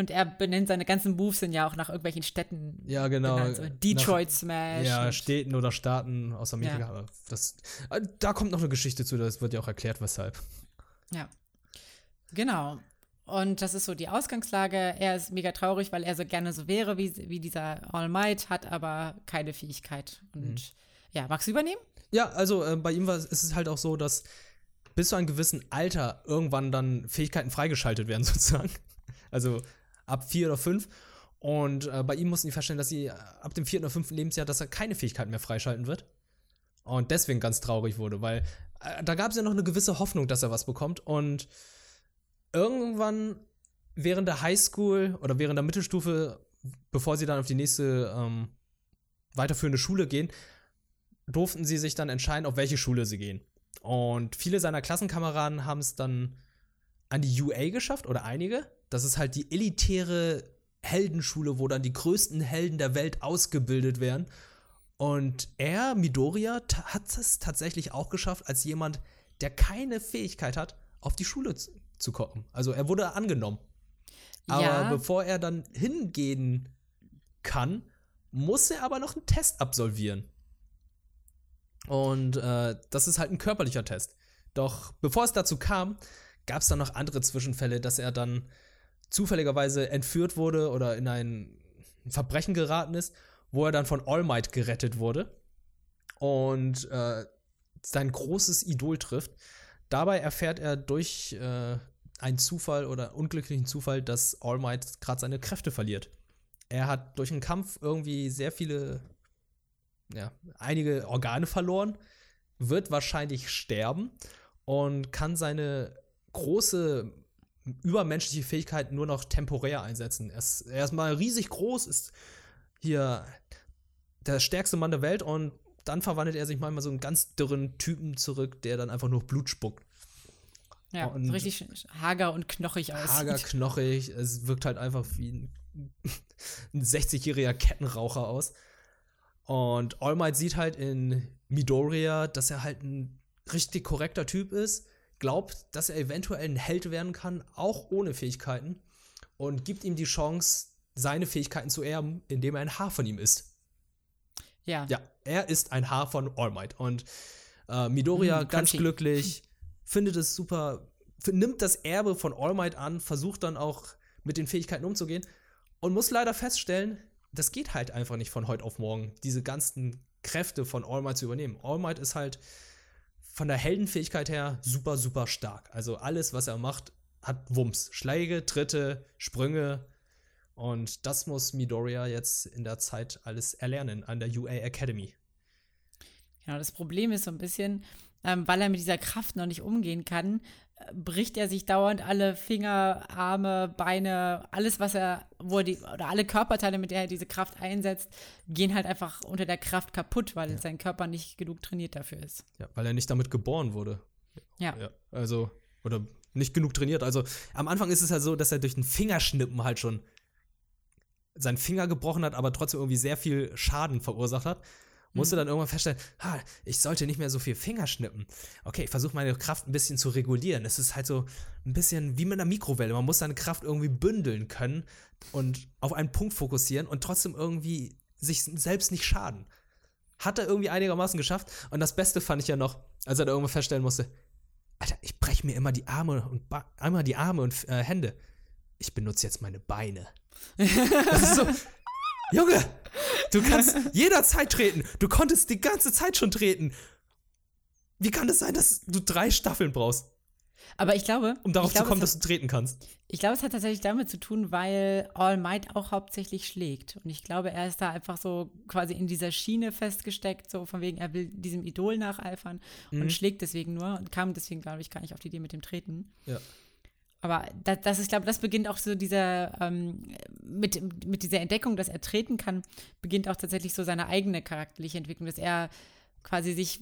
Und er benennt seine ganzen Moves sind ja auch nach irgendwelchen Städten. Ja, genau. benannt. So Detroit Smash. Ja, Städten oder Staaten aus Amerika. Ja. Das, äh, da kommt noch eine Geschichte zu, das wird ja auch erklärt, weshalb. Ja. Genau. Und das ist so die Ausgangslage. Er ist mega traurig, weil er so gerne so wäre wie, wie dieser All Might, hat aber keine Fähigkeit. Und Mhm. ja, magst du übernehmen? Ja, also äh, bei ihm war, ist es halt auch so, dass bis zu einem gewissen Alter irgendwann dann Fähigkeiten freigeschaltet werden, sozusagen. Also ab vier oder fünf. Und äh, bei ihm mussten die feststellen, dass sie äh, ab dem vierten oder fünften Lebensjahr, dass er keine Fähigkeiten mehr freischalten wird. Und deswegen ganz traurig wurde, weil äh, da gab es ja noch eine gewisse Hoffnung, dass er was bekommt. Und irgendwann während der Highschool oder während der Mittelstufe, bevor sie dann auf die nächste ähm, weiterführende Schule gehen, durften sie sich dann entscheiden, auf welche Schule sie gehen. Und viele seiner Klassenkameraden haben es dann an die UA geschafft, oder einige. Das ist halt die elitäre Heldenschule, wo dann die größten Helden der Welt ausgebildet werden. Und er, Midoriya, hat es tatsächlich auch geschafft, als jemand, der keine Fähigkeit hat, auf die Schule zu, zu kommen. Also er wurde angenommen. Aber Ja. bevor er dann hingehen kann, muss er aber noch einen Test absolvieren. Und äh, das ist halt ein körperlicher Test. Doch bevor es dazu kam, gab es dann noch andere Zwischenfälle, dass er dann zufälligerweise entführt wurde oder in ein Verbrechen geraten ist, wo er dann von All Might gerettet wurde und äh, sein großes Idol trifft. Dabei erfährt er durch äh, einen Zufall oder unglücklichen Zufall, dass All Might gerade seine Kräfte verliert. Er hat durch einen Kampf irgendwie sehr viele, ja, einige Organe verloren, wird wahrscheinlich sterben und kann seine große übermenschliche Fähigkeit nur noch temporär einsetzen. Er ist, er ist mal riesig groß, ist hier der stärkste Mann der Welt und dann verwandelt er sich manchmal so einen ganz dürren Typen zurück, der dann einfach nur Blut spuckt. Ja, und so richtig hager und knochig aus. Hager, knochig. Es wirkt halt einfach wie ein, ein 60-jähriger Kettenraucher aus. Und All Might sieht halt in Midoriya, dass er halt ein richtig korrekter Typ ist, glaubt, dass er eventuell ein Held werden kann, auch ohne Fähigkeiten, und gibt ihm die Chance, seine Fähigkeiten zu erben, indem er ein Haar von ihm ist. Ja. Ja, er ist ein Haar von All Might. Und äh, Midoriya, mm, ganz glücklich, findet es super, nimmt das Erbe von All Might an, versucht dann auch mit den Fähigkeiten umzugehen und muss leider feststellen, das geht halt einfach nicht von heute auf morgen, diese ganzen Kräfte von All Might zu übernehmen. All Might ist halt von der Heldenfähigkeit her super, super stark. Also alles, was er macht, hat Wumms. Schläge, Tritte, Sprünge. Und das muss Midoriya jetzt in der Zeit alles erlernen an der UA Academy. Genau, das Problem ist so ein bisschen, ähm, weil er mit dieser Kraft noch nicht umgehen kann, bricht er sich dauernd alle Finger, Arme, Beine, alles, was er, wo er die, oder alle Körperteile, mit der er diese Kraft einsetzt, gehen halt einfach unter der Kraft kaputt, weil ja. sein Körper nicht genug trainiert dafür ist. Ja, weil er nicht damit geboren wurde. Ja. ja. Also, oder nicht genug trainiert. Also, am Anfang ist es halt so, dass er durch den Fingerschnippen halt schon seinen Finger gebrochen hat, aber trotzdem irgendwie sehr viel Schaden verursacht hat musste mhm. dann irgendwann feststellen, ha, ich sollte nicht mehr so viel Finger schnippen. Okay, ich versuche meine Kraft ein bisschen zu regulieren. Es ist halt so ein bisschen wie mit einer Mikrowelle. Man muss seine Kraft irgendwie bündeln können und auf einen Punkt fokussieren und trotzdem irgendwie sich selbst nicht schaden. Hat er irgendwie einigermaßen geschafft. Und das Beste fand ich ja noch, als er da irgendwann feststellen musste, Alter, ich breche mir immer die Arme und einmal die Arme und äh, Hände. Ich benutze jetzt meine Beine. Das ist so, Junge, du kannst jederzeit treten. Du konntest die ganze Zeit schon treten. Wie kann es das sein, dass du drei Staffeln brauchst? Aber ich glaube. Um darauf glaube, zu kommen, dass du treten kannst. Ich glaube, es hat tatsächlich damit zu tun, weil All Might auch hauptsächlich schlägt. Und ich glaube, er ist da einfach so quasi in dieser Schiene festgesteckt, so von wegen, er will diesem Idol nacheifern mhm. und schlägt deswegen nur und kam deswegen, glaube ich, gar nicht auf die Idee mit dem Treten. Ja. Aber das, das ist, glaube ich, das beginnt auch so dieser, ähm, mit, mit dieser Entdeckung, dass er treten kann, beginnt auch tatsächlich so seine eigene charakterliche Entwicklung, dass er quasi sich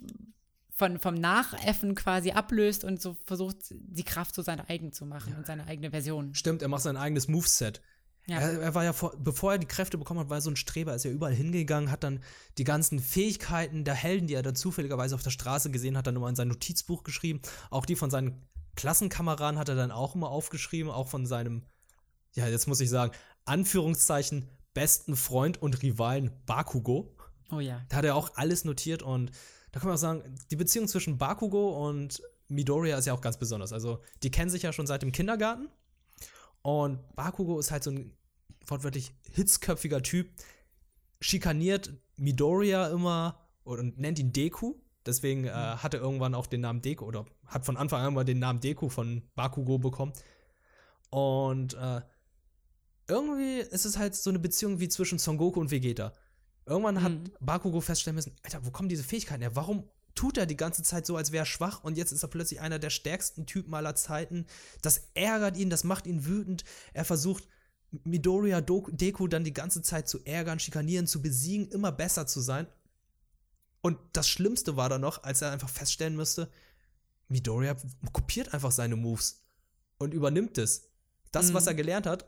von, vom Nachäffen quasi ablöst und so versucht, die Kraft so seine eigen zu machen ja. und seine eigene Version. Stimmt, er macht sein eigenes Moveset. Ja. Er, er, war ja, vor, bevor er die Kräfte bekommen hat, war er so ein Streber, ist ja überall hingegangen, hat dann die ganzen Fähigkeiten der Helden, die er da zufälligerweise auf der Straße gesehen hat, dann immer in sein Notizbuch geschrieben. Auch die von seinen Klassenkameraden hat er dann auch immer aufgeschrieben, auch von seinem, ja, jetzt muss ich sagen, Anführungszeichen, besten Freund und Rivalen Bakugo. Oh ja. Da hat er auch alles notiert und da kann man auch sagen, die Beziehung zwischen Bakugo und Midoriya ist ja auch ganz besonders. Also, die kennen sich ja schon seit dem Kindergarten. Und Bakugo ist halt so ein wortwörtlich hitzköpfiger Typ, schikaniert Midoriya immer und nennt ihn Deku. Deswegen äh, mhm. hat er irgendwann auch den Namen Deku oder hat von Anfang an mal den Namen Deku von Bakugo bekommen. Und äh, irgendwie ist es halt so eine Beziehung wie zwischen Son Goku und Vegeta. Irgendwann mhm. hat Bakugo feststellen müssen, Alter, wo kommen diese Fähigkeiten her? Warum tut er die ganze Zeit so, als wäre er schwach und jetzt ist er plötzlich einer der stärksten Typen aller Zeiten? Das ärgert ihn, das macht ihn wütend. Er versucht Midoriya Deku dann die ganze Zeit zu ärgern, schikanieren, zu besiegen, immer besser zu sein. Und das Schlimmste war dann noch, als er einfach feststellen müsste, Midoriya kopiert einfach seine Moves und übernimmt es. Das, mhm. was er gelernt hat.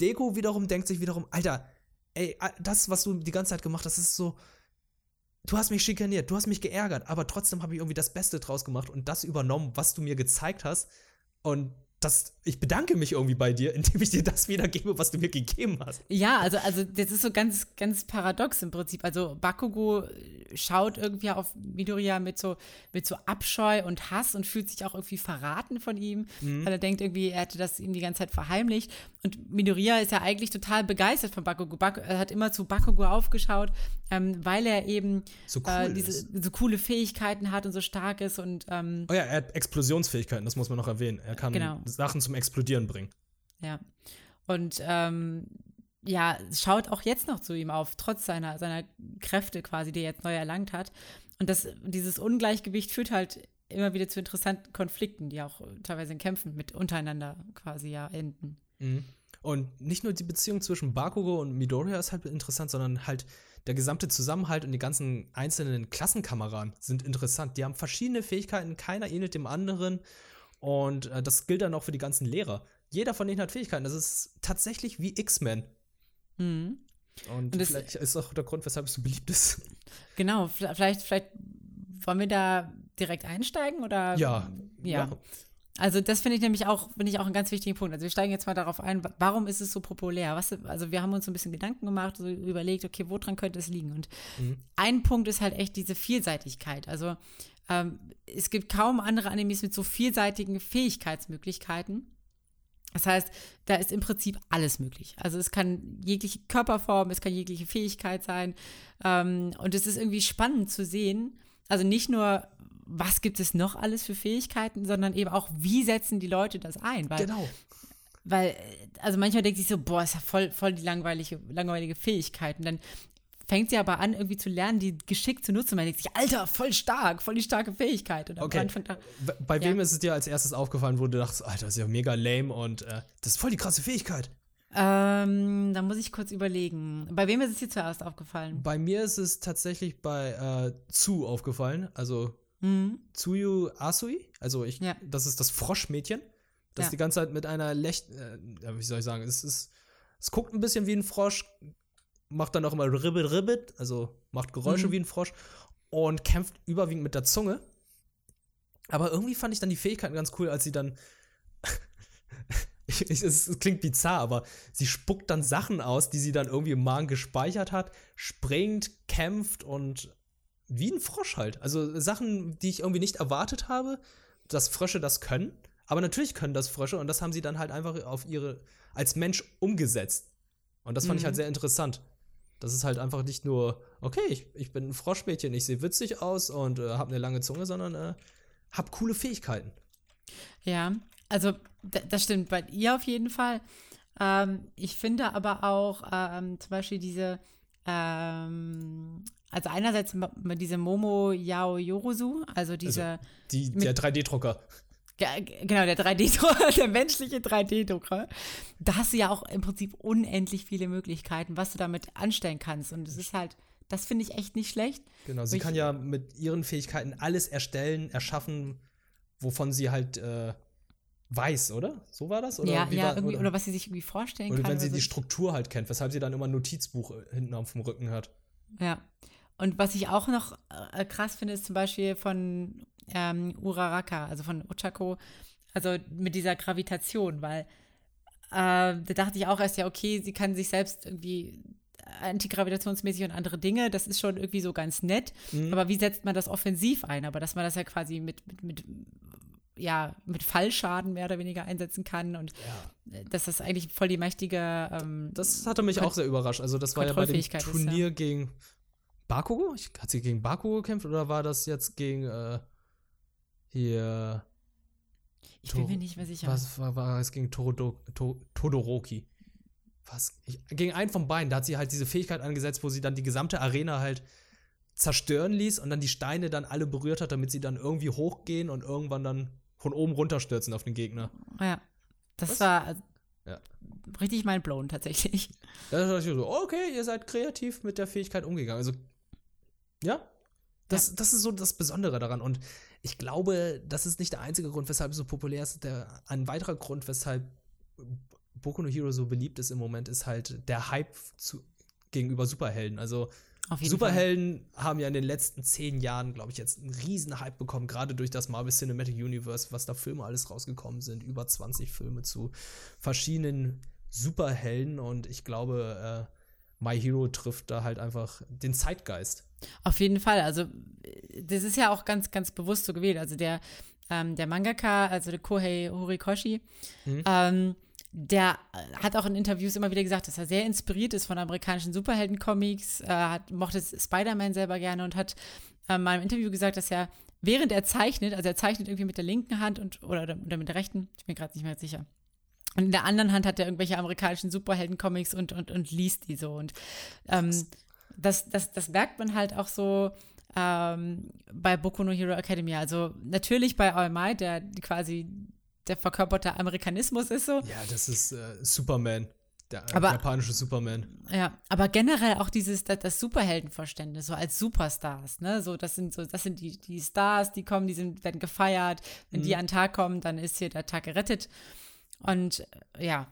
Deko wiederum denkt sich wiederum, Alter, ey, das, was du die ganze Zeit gemacht hast, ist so, du hast mich schikaniert, du hast mich geärgert, aber trotzdem habe ich irgendwie das Beste draus gemacht und das übernommen, was du mir gezeigt hast. Und das, ich bedanke mich irgendwie bei dir, indem ich dir das wiedergebe, was du mir gegeben hast. Ja, also, also das ist so ganz, ganz paradox im Prinzip. Also Bakugo schaut irgendwie auf Midoriya mit so, mit so Abscheu und Hass und fühlt sich auch irgendwie verraten von ihm, mhm. weil er denkt irgendwie, er hätte das ihm die ganze Zeit verheimlicht. Und Midoriya ist ja eigentlich total begeistert von Bakugo. Bakugo er hat immer zu Bakugo aufgeschaut, ähm, weil er eben so, cool äh, diese, so coole Fähigkeiten hat und so stark ist und ähm, Oh ja, er hat Explosionsfähigkeiten, das muss man noch erwähnen. Er kann genau. Sachen zum Explodieren bringen. Ja. Und ähm, ja, schaut auch jetzt noch zu ihm auf, trotz seiner, seiner Kräfte quasi, die er jetzt neu erlangt hat. Und das, dieses Ungleichgewicht führt halt immer wieder zu interessanten Konflikten, die auch teilweise in Kämpfen mit untereinander quasi ja enden. Mhm. Und nicht nur die Beziehung zwischen Bakugo und Midoriya ist halt interessant, sondern halt der gesamte Zusammenhalt und die ganzen einzelnen Klassenkameraden sind interessant. Die haben verschiedene Fähigkeiten, keiner ähnelt dem anderen. Und äh, das gilt dann auch für die ganzen Lehrer. Jeder von denen hat Fähigkeiten. Das ist tatsächlich wie X-Men. Mhm. Und, und vielleicht ist auch der Grund, weshalb es so beliebt ist. Genau, vielleicht, vielleicht wollen wir da direkt einsteigen oder? Ja. Ja. ja. Also das finde ich nämlich auch, finde ich auch einen ganz wichtigen Punkt. Also wir steigen jetzt mal darauf ein, warum ist es so populär? Was, also wir haben uns so ein bisschen Gedanken gemacht, so überlegt, okay, woran könnte es liegen? Und mhm. ein Punkt ist halt echt diese Vielseitigkeit. Also ähm, es gibt kaum andere Animes mit so vielseitigen Fähigkeitsmöglichkeiten. Das heißt, da ist im Prinzip alles möglich. Also es kann jegliche Körperform, es kann jegliche Fähigkeit sein. Ähm, und es ist irgendwie spannend zu sehen. Also nicht nur, was gibt es noch alles für Fähigkeiten, sondern eben auch, wie setzen die Leute das ein. Weil, genau. Weil, also manchmal denkt sich so, boah, ist ja voll, voll die langweilige, langweilige Fähigkeit. Und dann fängt sie aber an, irgendwie zu lernen, die geschickt zu nutzen. Man denkt sich, Alter, voll stark, voll die starke Fähigkeit. Und okay. Da, Bei ja. wem ist es dir als erstes aufgefallen, wo du dachtest, Alter, das ist ja mega lame und äh, das ist voll die krasse Fähigkeit? Ähm, da muss ich kurz überlegen. Bei wem ist es dir zuerst aufgefallen? Bei mir ist es tatsächlich bei äh, Zu aufgefallen. Also mhm. Tsuyu Asui. Also ich, ja. das ist das Froschmädchen. Das ja. die ganze Zeit mit einer Lech, äh, wie soll ich sagen, es ist, es guckt ein bisschen wie ein Frosch, macht dann auch immer Ribbit Ribbit, also macht Geräusche mhm. wie ein Frosch und kämpft überwiegend mit der Zunge. Aber irgendwie fand ich dann die Fähigkeiten ganz cool, als sie dann. ich, ich, es, es, klingt bizarr, aber sie spuckt dann Sachen aus, die sie dann irgendwie im Magen gespeichert hat, springt, kämpft und wie ein Frosch halt. Also Sachen, die ich irgendwie nicht erwartet habe, dass Frösche das können. Aber natürlich können das Frösche und das haben sie dann halt einfach auf ihre, als Mensch umgesetzt. Und das fand mhm. ich halt mhm. sehr interessant. Das ist halt einfach nicht nur, okay, ich, ich bin ein Froschmädchen, ich sehe witzig aus und äh, habe eine lange Zunge, sondern äh, habe coole Fähigkeiten. Ja, also das stimmt bei ihr auf jeden Fall. Ähm, ich finde aber auch ähm, zum Beispiel diese, ähm, also einerseits diese Momo Yao Yorosu, also diese. Also die, der 3D-Drucker. Genau, der 3D-Drucker, der menschliche 3D-Drucker. Da hast du ja auch im Prinzip unendlich viele Möglichkeiten, was du damit anstellen kannst. Und es ist halt, das finde ich echt nicht schlecht. Genau, sie kann ja mit ihren Fähigkeiten alles erstellen, erschaffen, wovon sie halt äh, weiß, oder? So war das? Oder ja, ja war, irgendwie, oder? oder? was sie sich irgendwie vorstellen oder kann. Oder wenn sie die Struktur halt kennt, weshalb sie dann immer ein Notizbuch äh, hinten auf dem Rücken hat. Ja. Und was ich auch noch äh, krass finde, ist zum Beispiel von ähm, Uraraka, also von Ochako, also mit dieser Gravitation, weil äh, da dachte ich auch erst, ja, okay, sie kann sich selbst irgendwie antigravitationsmäßig und andere Dinge, das ist schon irgendwie so ganz nett, mhm. aber wie setzt man das offensiv ein? Aber dass man das ja quasi mit, mit, mit ja, mit Fallschaden mehr oder weniger einsetzen kann und ja. dass das eigentlich voll die mächtige ähm, Das hatte mich auch sehr überrascht. Also das war ja bei dem Turnier ja. gegen Bakugo? Hat sie gegen Bakugo gekämpft oder war das jetzt gegen äh, hier. Ich bin mir nicht mehr sicher. Was war, war es gegen Todo, to, Todoroki? Was? Ich, gegen einen von beiden. Da hat sie halt diese Fähigkeit angesetzt, wo sie dann die gesamte Arena halt zerstören ließ und dann die Steine dann alle berührt hat, damit sie dann irgendwie hochgehen und irgendwann dann von oben runterstürzen auf den Gegner. Ja. Das Was? war ja. richtig mindblown tatsächlich. Da dachte ich so, okay, ihr seid kreativ mit der Fähigkeit umgegangen. Also, ja. Das, ja. das ist so das Besondere daran. Und ich glaube, das ist nicht der einzige Grund, weshalb es so populär ist. Der, ein weiterer Grund, weshalb Boku no Hero so beliebt ist im Moment, ist halt der Hype zu, gegenüber Superhelden. Also Superhelden Fall. haben ja in den letzten zehn Jahren, glaube ich, jetzt einen riesen Hype bekommen, gerade durch das Marvel Cinematic Universe, was da Filme alles rausgekommen sind, über 20 Filme zu verschiedenen Superhelden und ich glaube, äh, My Hero trifft da halt einfach den Zeitgeist. Auf jeden Fall, also das ist ja auch ganz, ganz bewusst so gewählt. Also der, ähm, der Mangaka, also der Kohei Horikoshi, mhm. ähm, der äh, hat auch in Interviews immer wieder gesagt, dass er sehr inspiriert ist von amerikanischen Superhelden-Comics, äh, hat, mochte Spider-Man selber gerne und hat äh, mal im Interview gesagt, dass er, während er zeichnet, also er zeichnet irgendwie mit der linken Hand und oder, oder mit der rechten, ich bin gerade nicht mehr sicher. Und in der anderen Hand hat er irgendwelche amerikanischen Superhelden-Comics und, und, und liest die so. Und ähm, das, das, das merkt man halt auch so ähm, bei Boku no Hero Academia. Also natürlich bei All Might, der quasi der verkörperte Amerikanismus ist so. Ja, das ist äh, Superman. Der aber, japanische Superman. Ja, aber generell auch dieses, das, das, Superheldenverständnis, so als Superstars, ne? So, das sind so, das sind die, die Stars, die kommen, die sind, werden gefeiert. Wenn mhm. die an den Tag kommen, dann ist hier der Tag gerettet. Und ja.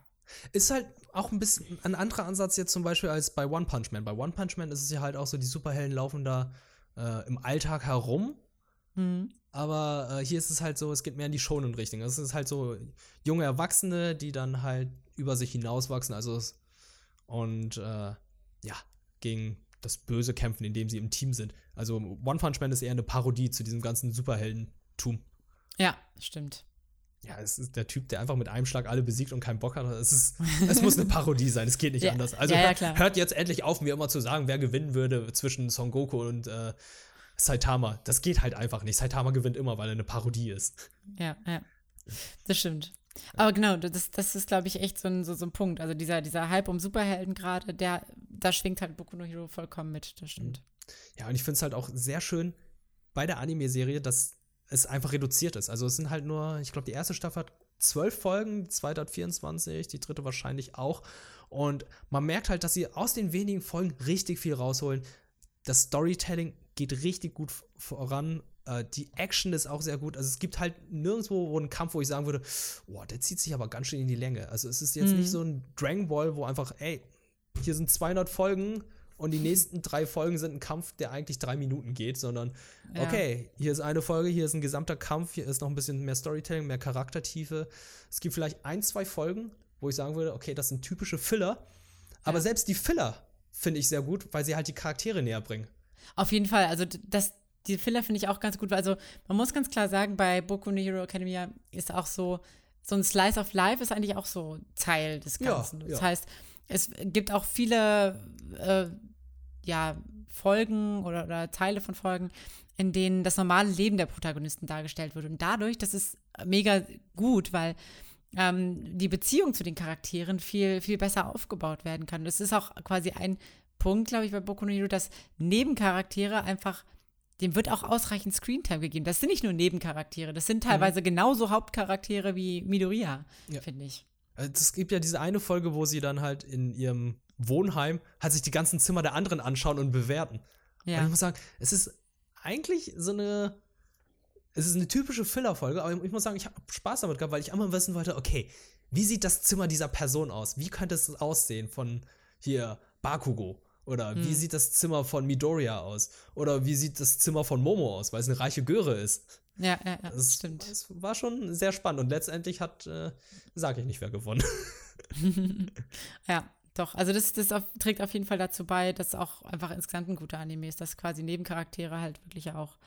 Ist halt auch ein bisschen ein anderer Ansatz jetzt zum Beispiel als bei One Punch Man. Bei One Punch Man ist es ja halt auch so, die Superhelden laufen da äh, im Alltag herum. Mhm. Aber äh, hier ist es halt so, es geht mehr in die Shonen-Richtung. Es ist halt so junge Erwachsene, die dann halt über sich hinauswachsen. Also es, und äh, ja, gegen das Böse kämpfen, indem sie im Team sind. Also One Punch Man ist eher eine Parodie zu diesem ganzen Superheldentum. Ja, stimmt. Ja, es ist der Typ, der einfach mit einem Schlag alle besiegt und keinen Bock hat. Es, ist, es muss eine Parodie sein, es geht nicht ja, anders. Also ja, ja, hört, jetzt endlich auf, mir immer zu sagen, wer gewinnen würde zwischen Son Goku und äh, Saitama. Das geht halt einfach nicht. Saitama gewinnt immer, weil er eine Parodie ist. Ja, ja. Das stimmt. Aber genau, das, das ist, glaube ich, echt so ein, so, so ein Punkt. Also dieser, dieser Hype um Superhelden gerade, der, da schwingt halt Boku no Hero vollkommen mit, das stimmt. Ja, und ich finde es halt auch sehr schön bei der Anime-Serie, dass es einfach reduziert ist. Also es sind halt nur, ich glaube, die erste Staffel hat zwölf Folgen, die zweite hat 24, die dritte wahrscheinlich auch. Und man merkt halt, dass sie aus den wenigen Folgen richtig viel rausholen. Das Storytelling geht richtig gut voran. Äh, die Action ist auch sehr gut. Also es gibt halt nirgendwo wo einen Kampf, wo ich sagen würde, boah, der zieht sich aber ganz schön in die Länge. Also es ist jetzt mhm. nicht so ein Dragon Ball, wo einfach, ey, hier sind 200 Folgen und die nächsten drei Folgen sind ein Kampf, der eigentlich drei Minuten geht, sondern ja. okay, hier ist eine Folge, hier ist ein gesamter Kampf, hier ist noch ein bisschen mehr Storytelling, mehr Charaktertiefe. Es gibt vielleicht ein, zwei Folgen, wo ich sagen würde, okay, das sind typische Filler. Aber ja. selbst die Filler finde ich sehr gut, weil sie halt die Charaktere näher bringen. Auf jeden Fall. Also das, die Filler finde ich auch ganz gut. Also man muss ganz klar sagen, bei Boku no Hero Academia ist auch so, so ein Slice of Life ist eigentlich auch so Teil des Ganzen. Ja, das heißt, es gibt auch viele äh, ja, Folgen oder, oder Teile von Folgen, in denen das normale Leben der Protagonisten dargestellt wird. Und dadurch, das ist mega gut, weil ähm, die Beziehung zu den Charakteren viel, viel besser aufgebaut werden kann. Das ist auch quasi ein Punkt, glaube ich, bei Boku no Hero, dass Nebencharaktere einfach, dem wird auch ausreichend Screentime gegeben. Das sind nicht nur Nebencharaktere, das sind teilweise mhm. genauso Hauptcharaktere wie Midoriya, ja. finde ich. Also es gibt ja diese eine Folge, wo sie dann halt in ihrem Wohnheim halt sich die ganzen Zimmer der anderen anschauen und bewerten. Ja. Und ich muss sagen, es ist eigentlich so eine es ist eine typische Filler-Folge, aber ich muss sagen, ich habe Spaß damit gehabt, weil ich einmal wissen wollte, okay, wie sieht das Zimmer dieser Person aus? Wie könnte es aussehen von hier Bakugo? Oder hm. wie sieht das Zimmer von Midoriya aus? Oder wie sieht das Zimmer von Momo aus, weil es eine reiche Göre ist? Ja, ja, ja das stimmt. Es war schon sehr spannend und letztendlich hat, äh, sage ich nicht, wer gewonnen. ja, doch. Also das, das auf, trägt auf jeden Fall dazu bei, dass auch einfach insgesamt ein guter Anime ist, dass quasi Nebencharaktere halt wirklich auch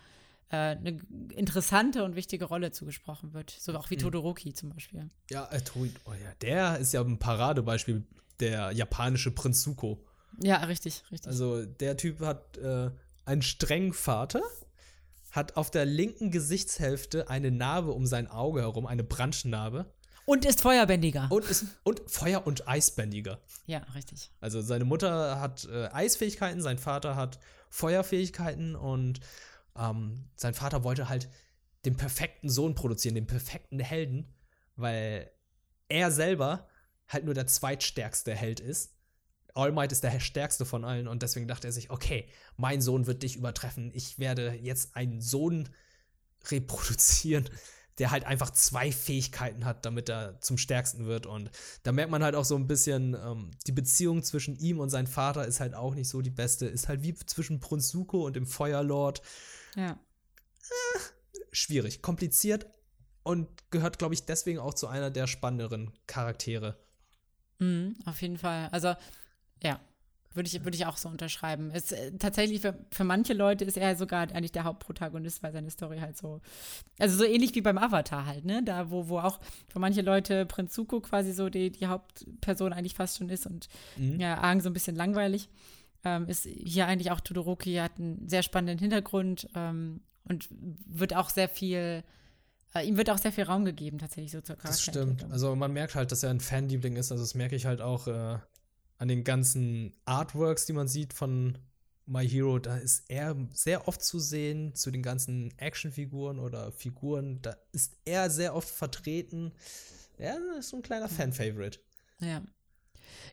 äh, eine interessante und wichtige Rolle zugesprochen wird. So auch wie mhm. Todoroki zum Beispiel. Ja, äh, oh ja, der ist ja ein Paradebeispiel, der japanische Prinz Zuko. Ja, richtig, richtig. Also der Typ hat äh, einen strengen Vater, hat auf der linken Gesichtshälfte eine Narbe um sein Auge herum, eine Brandnarbe. Und ist Feuerbändiger. Und ist und Feuer- und Eisbändiger. Ja, richtig. Also seine Mutter hat äh, Eisfähigkeiten, sein Vater hat Feuerfähigkeiten und ähm, sein Vater wollte halt den perfekten Sohn produzieren, den perfekten Helden, weil er selber halt nur der zweitstärkste Held ist All Might ist der stärkste von allen und deswegen dachte er sich, okay, mein Sohn wird dich übertreffen. Ich werde jetzt einen Sohn reproduzieren, der halt einfach zwei Fähigkeiten hat, damit er zum Stärksten wird. Und da merkt man halt auch so ein bisschen, ähm, die Beziehung zwischen ihm und seinem Vater ist halt auch nicht so die beste. Ist halt wie zwischen Brunsuko und dem Feuerlord. Ja. Äh, schwierig, kompliziert und gehört, glaube ich, deswegen auch zu einer der spannenderen Charaktere. Mhm, auf jeden Fall. Also, ja, würde ich, würde ich auch so unterschreiben. Es, äh, tatsächlich für, für manche Leute ist er sogar eigentlich der Hauptprotagonist, weil seine Story halt so. Also so ähnlich wie beim Avatar halt, ne? Da, wo, wo auch für manche Leute Prinz Zuko quasi so die, die Hauptperson eigentlich fast schon ist und mhm. ja, Aang so ein bisschen langweilig. Ähm, ist hier eigentlich auch Todoroki hat einen sehr spannenden Hintergrund ähm, und wird auch sehr viel. Äh, ihm wird auch sehr viel Raum gegeben, tatsächlich so zur Das stimmt. Also man merkt halt, dass er ein Fanliebling ist. Also das merke ich halt auch äh, an den ganzen Artworks, die man sieht von My Hero, da ist er sehr oft zu sehen, zu den ganzen Actionfiguren oder Figuren, da ist er sehr oft vertreten. Er ist so ein kleiner Fan-Favorite. Ja.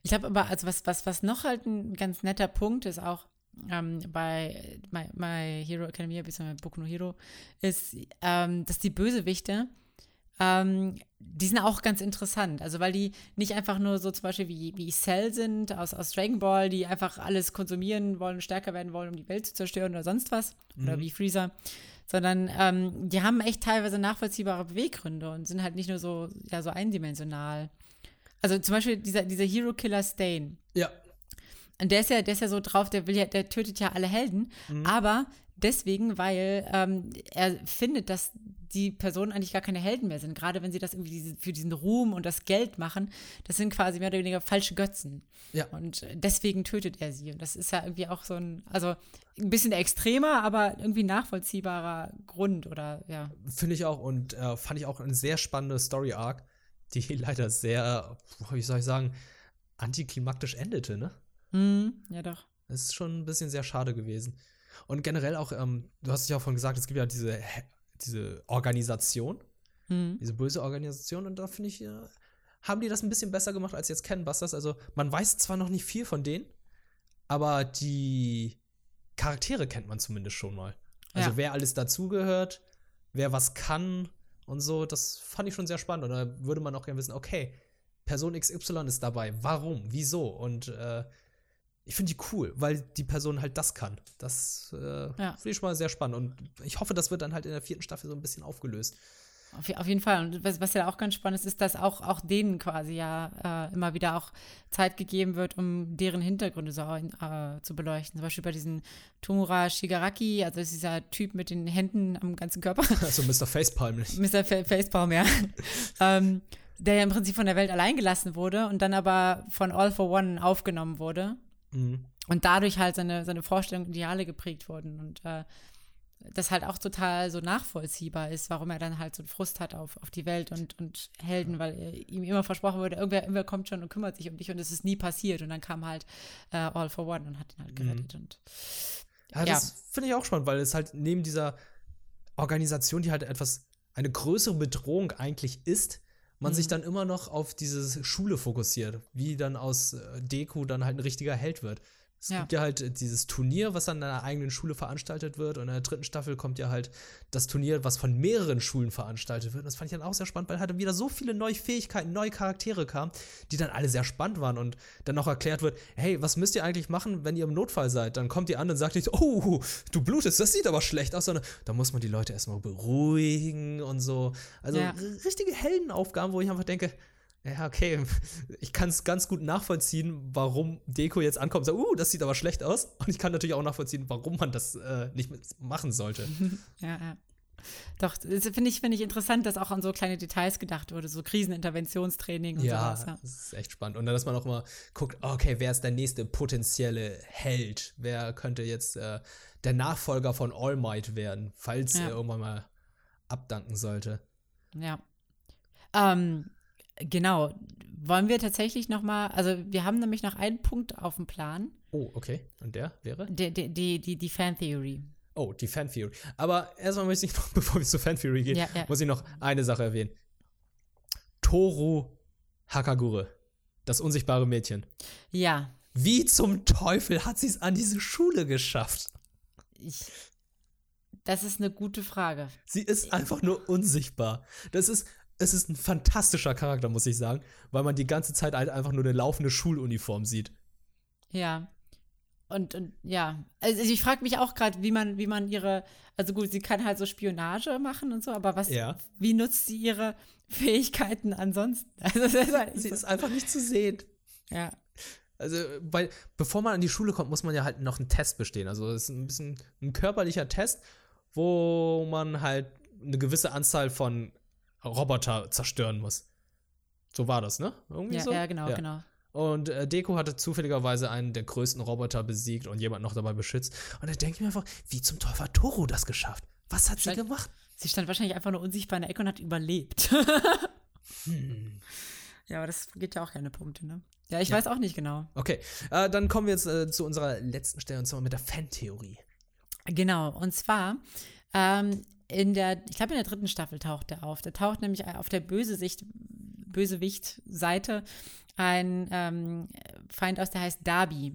Ich glaube aber, also was, was, was noch halt ein ganz netter Punkt ist, auch ähm, bei My, My Hero Academia, bzw. Boku no Hero, ist, ähm, dass die Bösewichte ähm, die sind auch ganz interessant. Also, weil die nicht einfach nur so zum Beispiel wie, wie Cell sind aus, aus Dragon Ball, die einfach alles konsumieren wollen, stärker werden wollen, um die Welt zu zerstören oder sonst was. Mhm. Oder wie Freezer. Sondern ähm, die haben echt teilweise nachvollziehbare Beweggründe und sind halt nicht nur so, ja, so eindimensional. Also zum Beispiel dieser, dieser Hero Killer Stain. Ja. Und der ist ja, der ist ja so drauf, der will ja, der tötet ja alle Helden, mhm. aber deswegen, weil ähm, er findet, dass die Personen eigentlich gar keine Helden mehr sind. Gerade wenn sie das irgendwie für diesen Ruhm und das Geld machen, das sind quasi mehr oder weniger falsche Götzen. Ja. Und deswegen tötet er sie. Und das ist ja irgendwie auch so ein, also ein bisschen extremer, aber irgendwie nachvollziehbarer Grund oder ja. Finde ich auch und äh, fand ich auch eine sehr spannende Story-Arc, die leider sehr, wie soll ich sagen, antiklimaktisch endete, ne? Mm, ja, doch. Das ist schon ein bisschen sehr schade gewesen. Und generell auch, ähm, du hast es ja auch von gesagt, es gibt ja diese diese Organisation, mhm. diese böse Organisation. Und da finde ich, ja, haben die das ein bisschen besser gemacht als jetzt Ken Busters. Also man weiß zwar noch nicht viel von denen, aber die Charaktere kennt man zumindest schon mal. Also ja. wer alles dazugehört, wer was kann und so, das fand ich schon sehr spannend. Und da würde man auch gerne wissen, okay, Person XY ist dabei, warum, wieso? Und äh, ich finde die cool, weil die Person halt das kann. Das äh, ja. finde ich schon mal sehr spannend. Und ich hoffe, das wird dann halt in der vierten Staffel so ein bisschen aufgelöst. Auf, auf jeden Fall. Und was, was, ja auch ganz spannend ist, ist, dass auch, auch denen quasi ja äh, immer wieder auch Zeit gegeben wird, um deren Hintergründe so, äh, zu beleuchten. Zum Beispiel bei diesem Tomura Shigaraki, also dieser Typ mit den Händen am ganzen Körper. Also Mr. Facepalm nicht. Mr. Fa Facepalm, ja. ähm, der ja im Prinzip von der Welt allein gelassen wurde und dann aber von All for One aufgenommen wurde Mhm. Und dadurch halt seine, seine Vorstellungen, Ideale geprägt wurden. Und äh, das halt auch total so nachvollziehbar ist, warum er dann halt so einen Frust hat auf, auf die Welt und, und Helden, weil ihm immer versprochen wurde, irgendwer, irgendwer kommt schon und kümmert sich um dich und es ist nie passiert. Und dann kam halt äh, All for One und hat ihn halt gerettet. Mhm. Und, ja, das ja. finde ich auch spannend, weil es halt neben dieser Organisation, die halt etwas, eine größere Bedrohung eigentlich ist, man mhm. sich dann immer noch auf diese Schule fokussiert, wie dann aus äh, Deku dann halt ein richtiger Held wird. Es ja. gibt ja halt äh, dieses Turnier, was an einer eigenen Schule veranstaltet wird. Und in der dritten Staffel kommt ja halt das Turnier, was von mehreren Schulen veranstaltet wird. Und das fand ich dann auch sehr spannend, weil halt wieder so viele neue Fähigkeiten, neue Charaktere kamen, die dann alle sehr spannend waren. Und dann noch erklärt wird, hey, was müsst ihr eigentlich machen, wenn ihr im Notfall seid? Dann kommt ihr an und sagt nicht, oh, du blutest, das sieht aber schlecht aus, sondern da muss man die Leute erstmal beruhigen und so. Also ja. richtige Heldenaufgaben, wo ich einfach denke, ja, okay, ich kann es ganz gut nachvollziehen, warum Deko jetzt ankommt und sagt, uh, das sieht aber schlecht aus. Und ich kann natürlich auch nachvollziehen, warum man das äh, nicht machen sollte. ja, ja. Doch, finde ich, find ich interessant, dass auch an so kleine Details gedacht wurde, so Kriseninterventionstraining und ja, sowas. Ja, das ist echt spannend. Und dann, dass man auch mal guckt, okay, wer ist der nächste potenzielle Held? Wer könnte jetzt äh, der Nachfolger von All Might werden, falls ja. er irgendwann mal abdanken sollte? Ja. Ähm, Genau. Wollen wir tatsächlich noch mal, also wir haben nämlich noch einen Punkt auf dem Plan. Oh, okay. Und der wäre? Die, die, die, die, die Fan-Theory. Oh, die Fan-Theory. Aber erstmal möchte ich noch, bevor wir zur Fan-Theory gehen, ja, ja. muss ich noch eine Sache erwähnen. Toru Hakagure. Das unsichtbare Mädchen. Ja. Wie zum Teufel hat sie es an diese Schule geschafft? Ich Das ist eine gute Frage. Sie ist einfach nur unsichtbar. Das ist, es ist ein fantastischer Charakter, muss ich sagen, weil man die ganze Zeit halt einfach nur eine laufende Schuluniform sieht. Ja. Und, und ja, also ich frage mich auch gerade, wie man, wie man ihre, also gut, sie kann halt so Spionage machen und so, aber was, Ja. wie nutzt sie ihre Fähigkeiten ansonsten? Also ist halt Sie so, ist einfach nicht zu sehen. ja. Also, weil, bevor man an die Schule kommt, muss man ja halt noch einen Test bestehen. Also, es ist ein bisschen ein körperlicher Test, wo man halt eine gewisse Anzahl von Roboter zerstören muss. So war das, ne? Irgendwie Ja, so? ja, genau, genau. Und äh, Deko hatte zufälligerweise einen der größten Roboter besiegt und jemand noch dabei beschützt. Und da denke ich mir einfach, wie zum Teufel hat Toro das geschafft? Was hat sie Vielleicht- gemacht? Sie stand wahrscheinlich einfach nur unsichtbar in der Ecke und hat überlebt. Hm. Ja, aber das gibt ja auch keine Punkte, ne? Ja, ich Ja. weiß auch nicht genau. Okay, äh, dann kommen wir jetzt äh, zu unserer letzten Stelle und zwar mit der Fantheorie. Genau, und zwar ähm, in der, ich glaube in der dritten Staffel taucht er auf. Der taucht nämlich auf der Bösesicht, Bösewicht-Seite ein ähm, Feind aus, der heißt Darby.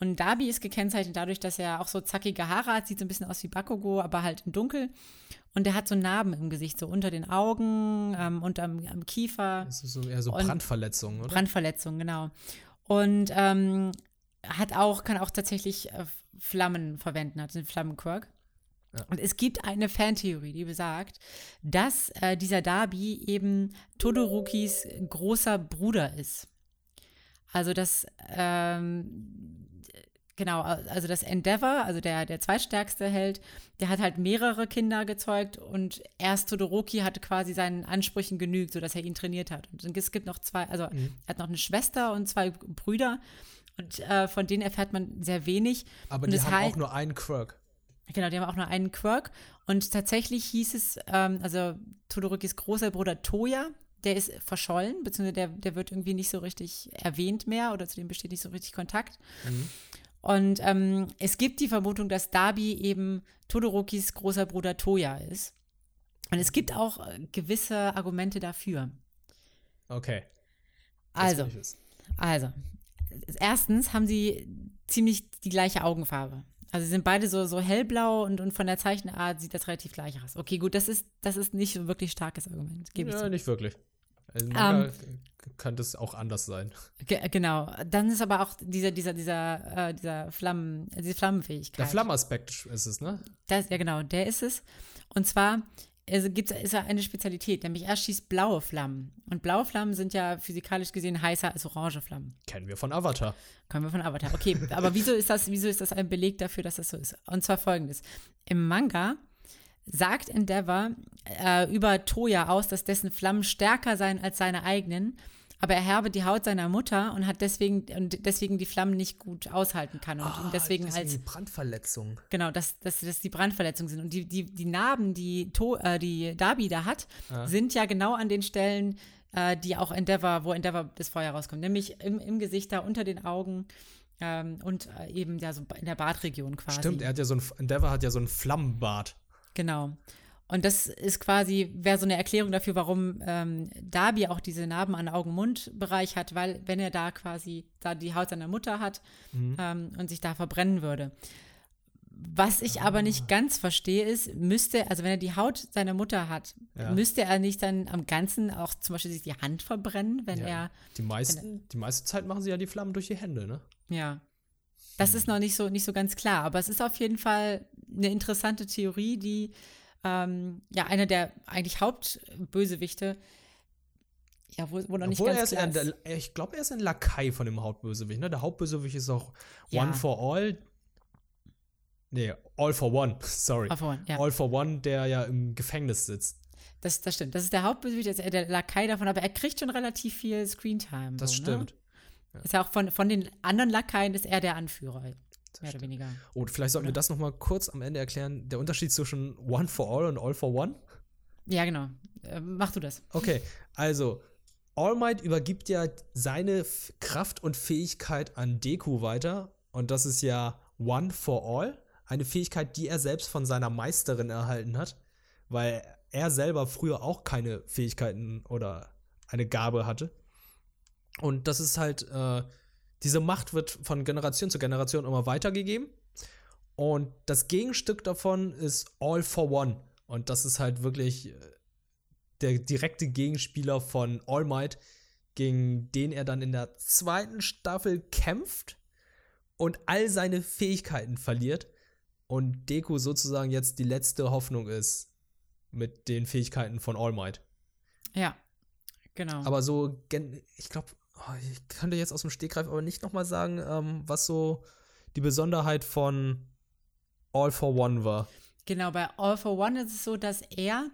Und Darby ist gekennzeichnet dadurch, dass er auch so zackige Haare hat, sieht so ein bisschen aus wie Bakugo, aber halt im Dunkel. Und er hat so Narben im Gesicht, so unter den Augen ähm, und am, am Kiefer. Das ist so eher so Brandverletzungen, oder? Brandverletzung, genau. Und ähm, hat auch, kann auch tatsächlich äh, Flammen verwenden, hat einen Flammenquirk. Ja. Und es gibt eine Fantheorie, die besagt, dass äh, dieser Darby eben Todorokis großer Bruder ist. Also das, ähm, genau, also das Endeavor, also der, der zweitstärkste Held, der hat halt mehrere Kinder gezeugt und erst Todoroki hatte quasi seinen Ansprüchen genügt, sodass er ihn trainiert hat. Und es gibt noch zwei, also Mhm. er hat noch eine Schwester und zwei Brüder und äh, von denen erfährt man sehr wenig. Aber und die haben halt- auch nur einen Quirk. Genau, die haben auch nur einen Quirk. Und tatsächlich hieß es, ähm, also Todorokis großer Bruder Toya, der ist verschollen, beziehungsweise der, der wird irgendwie nicht so richtig erwähnt mehr oder zu dem besteht nicht so richtig Kontakt. Mhm. Und ähm, es gibt die Vermutung, dass Darby eben Todorokis großer Bruder Toya ist. Und es gibt auch äh, gewisse Argumente dafür. Okay. das Also, also, erstens haben sie ziemlich die gleiche Augenfarbe. Also sie sind beide so, so hellblau und, und von der Zeichenart sieht das relativ gleich aus. Okay, gut, das ist, das ist nicht so wirklich starkes Argument, gebe ich Ja, zu. nicht wirklich. Also Manga könnte es auch anders sein. Ge genau. Dann ist aber auch dieser, dieser, dieser, äh, dieser Flammen, diese Flammenfähigkeit. Der Flammaspekt ist es, ne? Das, ja, genau, der ist es. Und zwar also gibt's, ist er eine Spezialität, nämlich er schießt blaue Flammen. Und blaue Flammen sind ja physikalisch gesehen heißer als orange Flammen. Kennen wir von Avatar. Kommen wir von Avatar. Okay, aber wieso ist das, wieso ist das ein Beleg dafür, dass das so ist? Und zwar folgendes. Im Manga sagt Endeavor äh, über Toya aus, dass dessen Flammen stärker seien als seine eigenen, aber er habe die Haut seiner Mutter und hat deswegen und deswegen die Flammen nicht gut aushalten kann und ihn deswegen als die Brandverletzung. genau, dass, dass, dass die Brandverletzungen sind. Und die, die, die Narben, die, to, äh, die Darby da hat, Ja. sind ja genau an den Stellen, äh, die auch Endeavor, wo Endeavor das Feuer rauskommt. Nämlich im, im Gesicht da, unter den Augen ähm, und äh, eben ja so in der Bartregion quasi. Stimmt, er hat ja so ein Endeavor hat ja so ein Flammenbart. Genau. Und das ist quasi, wäre so eine Erklärung dafür, warum ähm, Darby auch diese Narben an Augen-Mund-Bereich hat, weil wenn er da quasi da die Haut seiner Mutter hat Mhm. ähm, und sich da verbrennen würde. Was ich aber nicht ganz verstehe, ist, müsste, also wenn er die Haut seiner Mutter hat, Ja. müsste er nicht dann am Ganzen auch zum Beispiel sich die Hand verbrennen, wenn Ja. er, Die meisten, die meiste Zeit machen sie ja die Flammen durch die Hände, ne? ja. Das ist noch nicht so, nicht so ganz klar, aber es ist auf jeden Fall eine interessante Theorie, die ähm, ja einer der eigentlich Hauptbösewichte, ja, wo, wo noch nicht Obwohl er ganz ist klar ist. ich glaube, er ist ein Lakai von dem Hauptbösewicht, ne? Der Hauptbösewicht ist auch Ja. One for All. Nee, All for One, sorry. Auf Ohren, ja. All for One, der ja im Gefängnis sitzt. Das, das stimmt. Das ist der Hauptbösewicht, das ist der Lakai davon, aber er kriegt schon relativ viel Screentime. Das so, stimmt. Ne? Ist ja auch von, von den anderen Lakaien ist er der Anführer, mehr oder weniger. Oh, vielleicht sollten wir das noch mal kurz am Ende erklären. Der Unterschied zwischen One for All und All for One? Ja, genau. Äh, mach du das. Okay, also All Might übergibt ja seine Kraft und Fähigkeit an Deku weiter. Und das ist ja One for All. Eine Fähigkeit, die er selbst von seiner Meisterin erhalten hat. Weil er selber früher auch keine Fähigkeiten oder eine Gabe hatte. Und das ist halt, äh, diese Macht wird von Generation zu Generation immer weitergegeben. Und das Gegenstück davon ist All for One. Und das ist halt wirklich äh, der direkte Gegenspieler von All Might, gegen den er dann in der zweiten Staffel kämpft und all seine Fähigkeiten verliert. Und Deku sozusagen jetzt die letzte Hoffnung ist mit den Fähigkeiten von All Might. Ja, genau. Aber so, ich glaube, ich könnte jetzt aus dem Stegreif aber nicht nochmal sagen, ähm, was so die Besonderheit von All for One war. Genau, bei All for One ist es so, dass er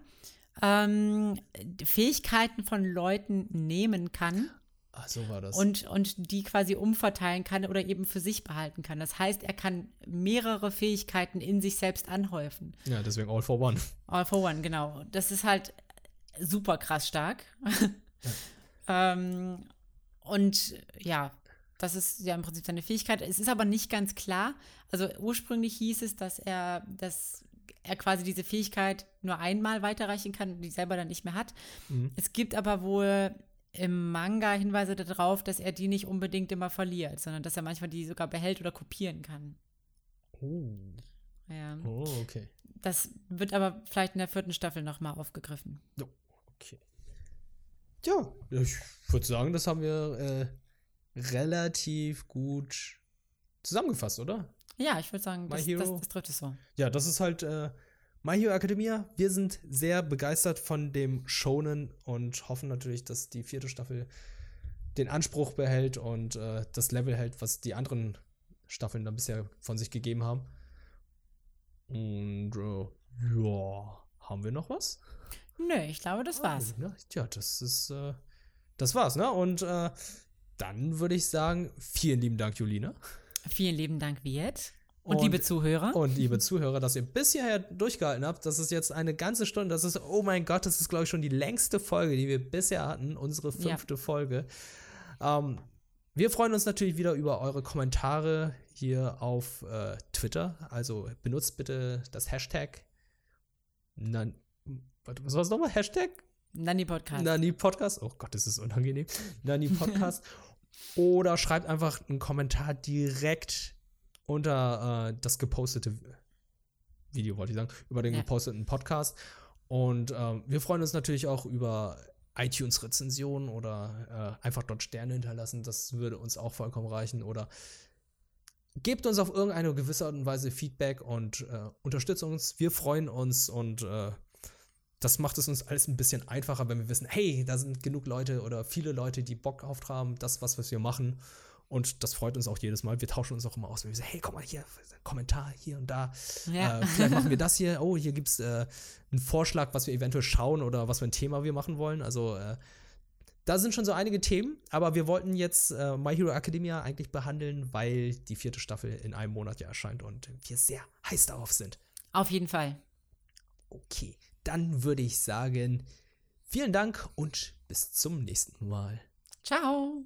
ähm, Fähigkeiten von Leuten nehmen kann. Ach, so war das. Und, und die quasi umverteilen kann oder eben für sich behalten kann. Das heißt, er kann mehrere Fähigkeiten in sich selbst anhäufen. Ja, deswegen All for One. All for One, genau. Das ist halt super krass stark. Ja. ähm, und ja, das ist ja im Prinzip seine Fähigkeit. Es ist aber nicht ganz klar. Also ursprünglich hieß es, dass er, dass er quasi diese Fähigkeit nur einmal weiterreichen kann und die selber dann nicht mehr hat. Mhm. Es gibt aber wohl im Manga Hinweise darauf, dass er die nicht unbedingt immer verliert, sondern dass er manchmal die sogar behält oder kopieren kann. Oh. Ja. Oh, okay. Das wird aber vielleicht in der vierten Staffel nochmal aufgegriffen. Oh, okay. Ja, ich würde sagen, das haben wir äh, relativ gut zusammengefasst, oder? Ja, ich würde sagen, das, das, das, trifft es so. Ja, das ist halt äh, My Hero Academia. Wir sind sehr begeistert von dem Shonen und hoffen natürlich, dass die vierte Staffel den Anspruch behält und äh, das Level hält, was die anderen Staffeln dann bisher von sich gegeben haben. Und äh, ja, haben wir noch was? Nö, ich glaube, das war's. Ah, ja, das ist, äh, das war's, ne? Und äh, dann würde ich sagen, vielen lieben Dank, Julina. Vielen lieben Dank, Viet. Und, und, liebe Zuhörer. Und liebe Zuhörer, dass ihr bis hierher durchgehalten habt. Das ist jetzt eine ganze Stunde. Das ist, oh mein Gott, das ist, glaube ich, schon die längste Folge, die wir bisher hatten. Unsere fünfte ja. Folge. Ähm, wir freuen uns natürlich wieder über eure Kommentare hier auf äh, Twitter. Also benutzt bitte das Hashtag. Nan, was war es nochmal? Hashtag? Nani Podcast. Nani Podcast. Oh Gott, das ist unangenehm. Nani Podcast. Oder schreibt einfach einen Kommentar direkt unter äh, das gepostete Video, wollte ich sagen, über den ja. geposteten Podcast. Und äh, wir freuen uns natürlich auch über iTunes-Rezensionen oder äh, einfach dort Sterne hinterlassen. Das würde uns auch vollkommen reichen. Oder gebt uns auf irgendeine gewisse Art und Weise Feedback und äh, unterstützt uns. Wir freuen uns und äh, das macht es uns alles ein bisschen einfacher, wenn wir wissen, hey, da sind genug Leute oder viele Leute, die Bock drauf haben, das, was, wir machen. Und das freut uns auch jedes Mal. Wir tauschen uns auch immer aus. Wir sagen, hey, komm mal hier, Kommentar hier und da. Ja. Äh, vielleicht machen wir das hier. Oh, hier gibt es äh, einen Vorschlag, was wir eventuell schauen oder was für ein Thema wir machen wollen. Also äh, da sind schon so einige Themen, aber wir wollten jetzt äh, My Hero Academia eigentlich behandeln, weil die vierte Staffel in einem Monat ja erscheint und wir sehr heiß darauf sind. Auf jeden Fall. Okay dann würde ich sagen, vielen Dank und bis zum nächsten Mal. Ciao.